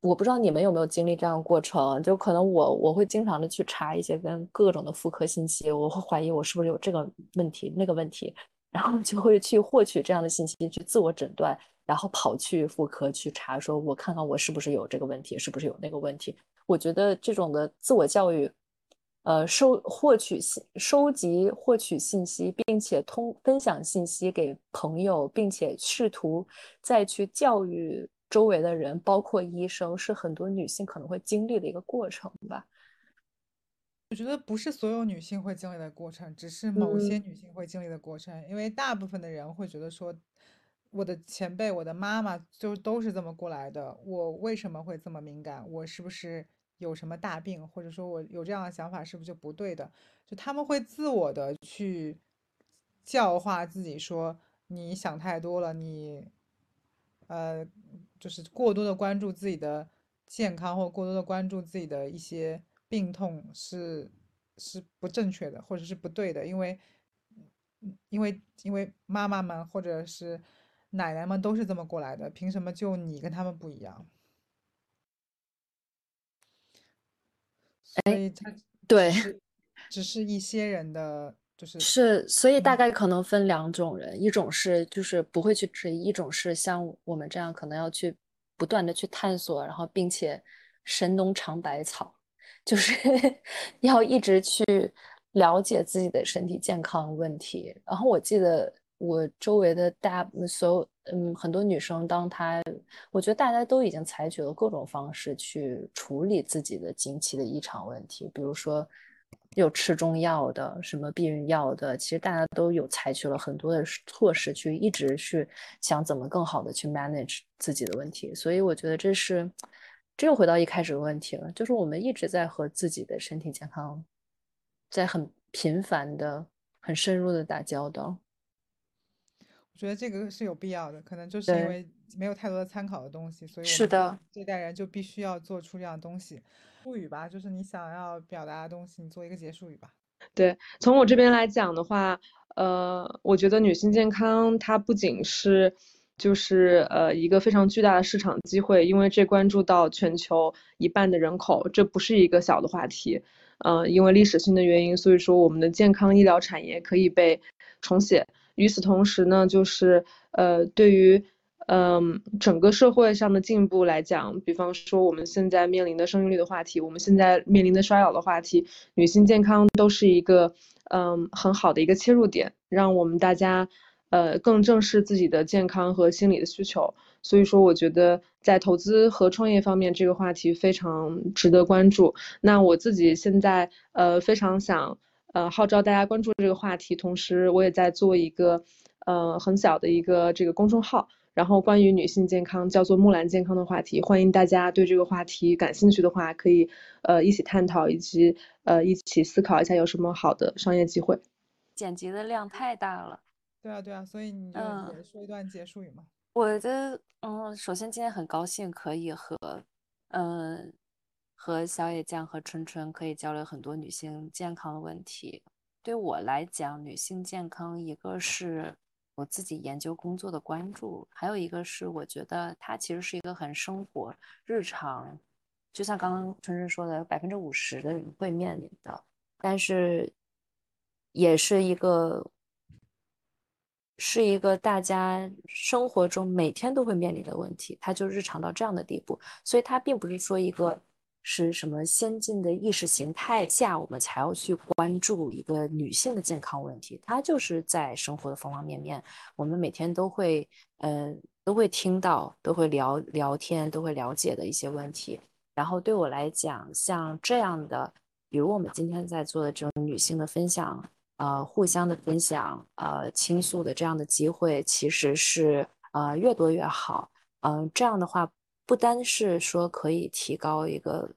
C: 我不知道你们有没有经历这样的过程，就可能我我会经常的去查一些跟各种的妇科信息，我会怀疑我是不是有这个问题那个问题，然后就会去获取这样的信息去自我诊断，然后跑去妇科去查，说我看看我是不是有这个问题，是不是有那个问题。我觉得这种的自我教育。呃收获取信收集获取信息，并且通分享信息给朋友，并且试图再去教育周围的人，包括医生，是很多女性可能会经历的一个过程吧。
A: 我觉得不是所有女性会经历的过程，只是某些女性会经历的过程。因为大部分的人会觉得说，我的前辈、我的妈妈就都是这么过来的，我为什么会这么敏感？我是不是有什么大病？或者说我有这样的想法是不是就不对的？就他们会自我的去教化自己，说你想太多了，你呃，就是过多的关注自己的健康，或过多的关注自己的一些。病痛是是不正确的，或者是不对的，因为因为因为妈妈们或者是奶奶们都是这么过来的，凭什么就你跟他们不一样？所以他
C: 对，
A: 只是一些人的就是
C: 是，所以大概可能分两种人，一种是就是不会去质疑，一种是像我们这样可能要去不断的去探索，然后并且神农尝百草。就是 要一直去了解自己的身体健康问题。然后我记得我周围的大所有嗯很多女生，当她我觉得大家都已经采取了各种方式去处理自己的经期的异常问题，比如说有吃中药的，什么避孕药的，其实大家都有采取了很多的措施去一直去想怎么更好的去 manage 自己的问题。所以我觉得这是。这又回到一开始的问题了，就是我们一直在和自己的身体健康，在很频繁的、很深入的打交道。
A: 我觉得这个是有必要的，可能就是因为没有太多的参考的东西，所以
C: 是的，
A: 这代人就必须要做出这样的东西。术语吧，就是你想要表达的东西，你做一个结束语吧。
B: 对，从我这边来讲的话，呃，我觉得女性健康它不仅是。就是呃一个非常巨大的市场机会，因为这关注到全球一半的人口，这不是一个小的话题。呃，因为历史性的原因，所以说我们的健康医疗产业可以被重写。与此同时呢，就是呃对于嗯整个社会上的进步来讲，比方说我们现在面临的生育率的话题，我们现在面临的衰老的话题，女性健康都是一个嗯很好的一个切入点，让我们大家。呃，更正视自己的健康和心理的需求，所以说我觉得在投资和创业方面，这个话题非常值得关注。那我自己现在呃非常想呃号召大家关注这个话题，同时我也在做一个呃很小的一个这个公众号，然后关于女性健康叫做木兰健康的话题，欢迎大家对这个话题感兴趣的话，可以呃一起探讨，以及呃一起思考一下有什么好的商业机会。
C: 剪辑的量太大了。
A: 对啊，对啊，所以你就也说一段结束语嘛。
C: 我的嗯，首先今天很高兴可以和嗯和小野酱和春春可以交流很多女性健康的问题。对我来讲，女性健康一个是我自己研究工作的关注，还有一个是我觉得它其实是一个很生活日常，就像刚刚春春说的，百分之五十的人会面临的，但是也是一个。是一个大家生活中每天都会面临的问题，它就日常到这样的地步，所以它并不是说一个是什么先进的意识形态下我们才要去关注一个女性的健康问题，它就是在生活的方方面面，我们每天都会呃都会听到、都会聊聊天、都会了解的一些问题。然后对我来讲，像这样的，比如我们今天在做的这种女性的分享。呃，互相的分享，呃，倾诉的这样的机会，其实是呃越多越好。嗯，这样的话，不单是说可以提高一个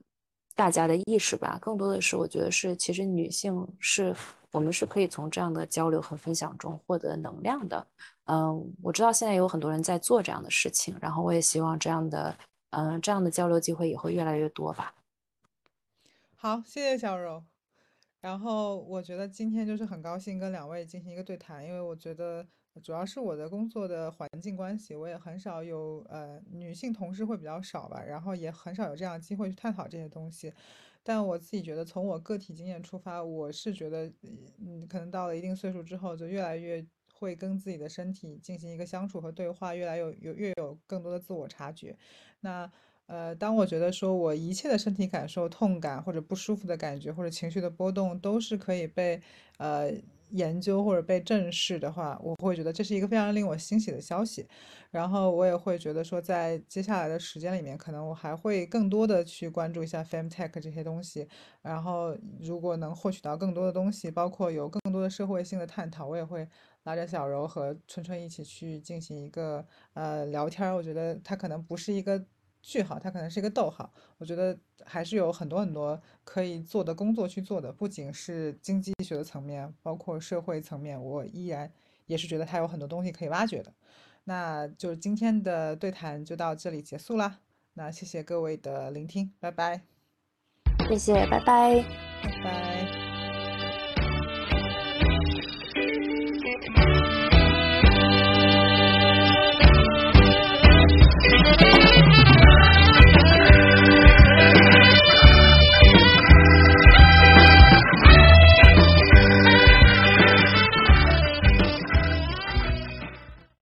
C: 大家的意识吧，更多的是我觉得是，其实女性是我们是可以从这样的交流和分享中获得能量的。嗯，我知道现在有很多人在做这样的事情，然后我也希望这样的，嗯，这样的交流机会也会越来越多吧。
A: 好，谢谢小柔。然后我觉得今天就是很高兴跟两位进行一个对谈，因为我觉得主要是我的工作的环境关系，我也很少有呃女性同事会比较少吧，然后也很少有这样的机会去探讨这些东西。但我自己觉得，从我个体经验出发，我是觉得，嗯，可能到了一定岁数之后，就越来越会跟自己的身体进行一个相处和对话，越来越有越有更多的自我察觉。那。呃，当我觉得说我一切的身体感受、痛感或者不舒服的感觉或者情绪的波动都是可以被呃研究或者被正视的话，我会觉得这是一个非常令我欣喜的消息。然后我也会觉得说，在接下来的时间里面，可能我还会更多的去关注一下 femtech 这些东西。然后如果能获取到更多的东西，包括有更多的社会性的探讨，我也会拉着小柔和春春一起去进行一个呃聊天。我觉得它可能不是一个。句号，它可能是一个逗号。我觉得还是有很多很多可以做的工作去做的，不仅是经济学的层面，包括社会层面，我依然也是觉得它有很多东西可以挖掘的。那就是今天的对谈就到这里结束啦。那谢谢各位的聆听，拜拜。
C: 谢谢，拜拜，
A: 拜拜。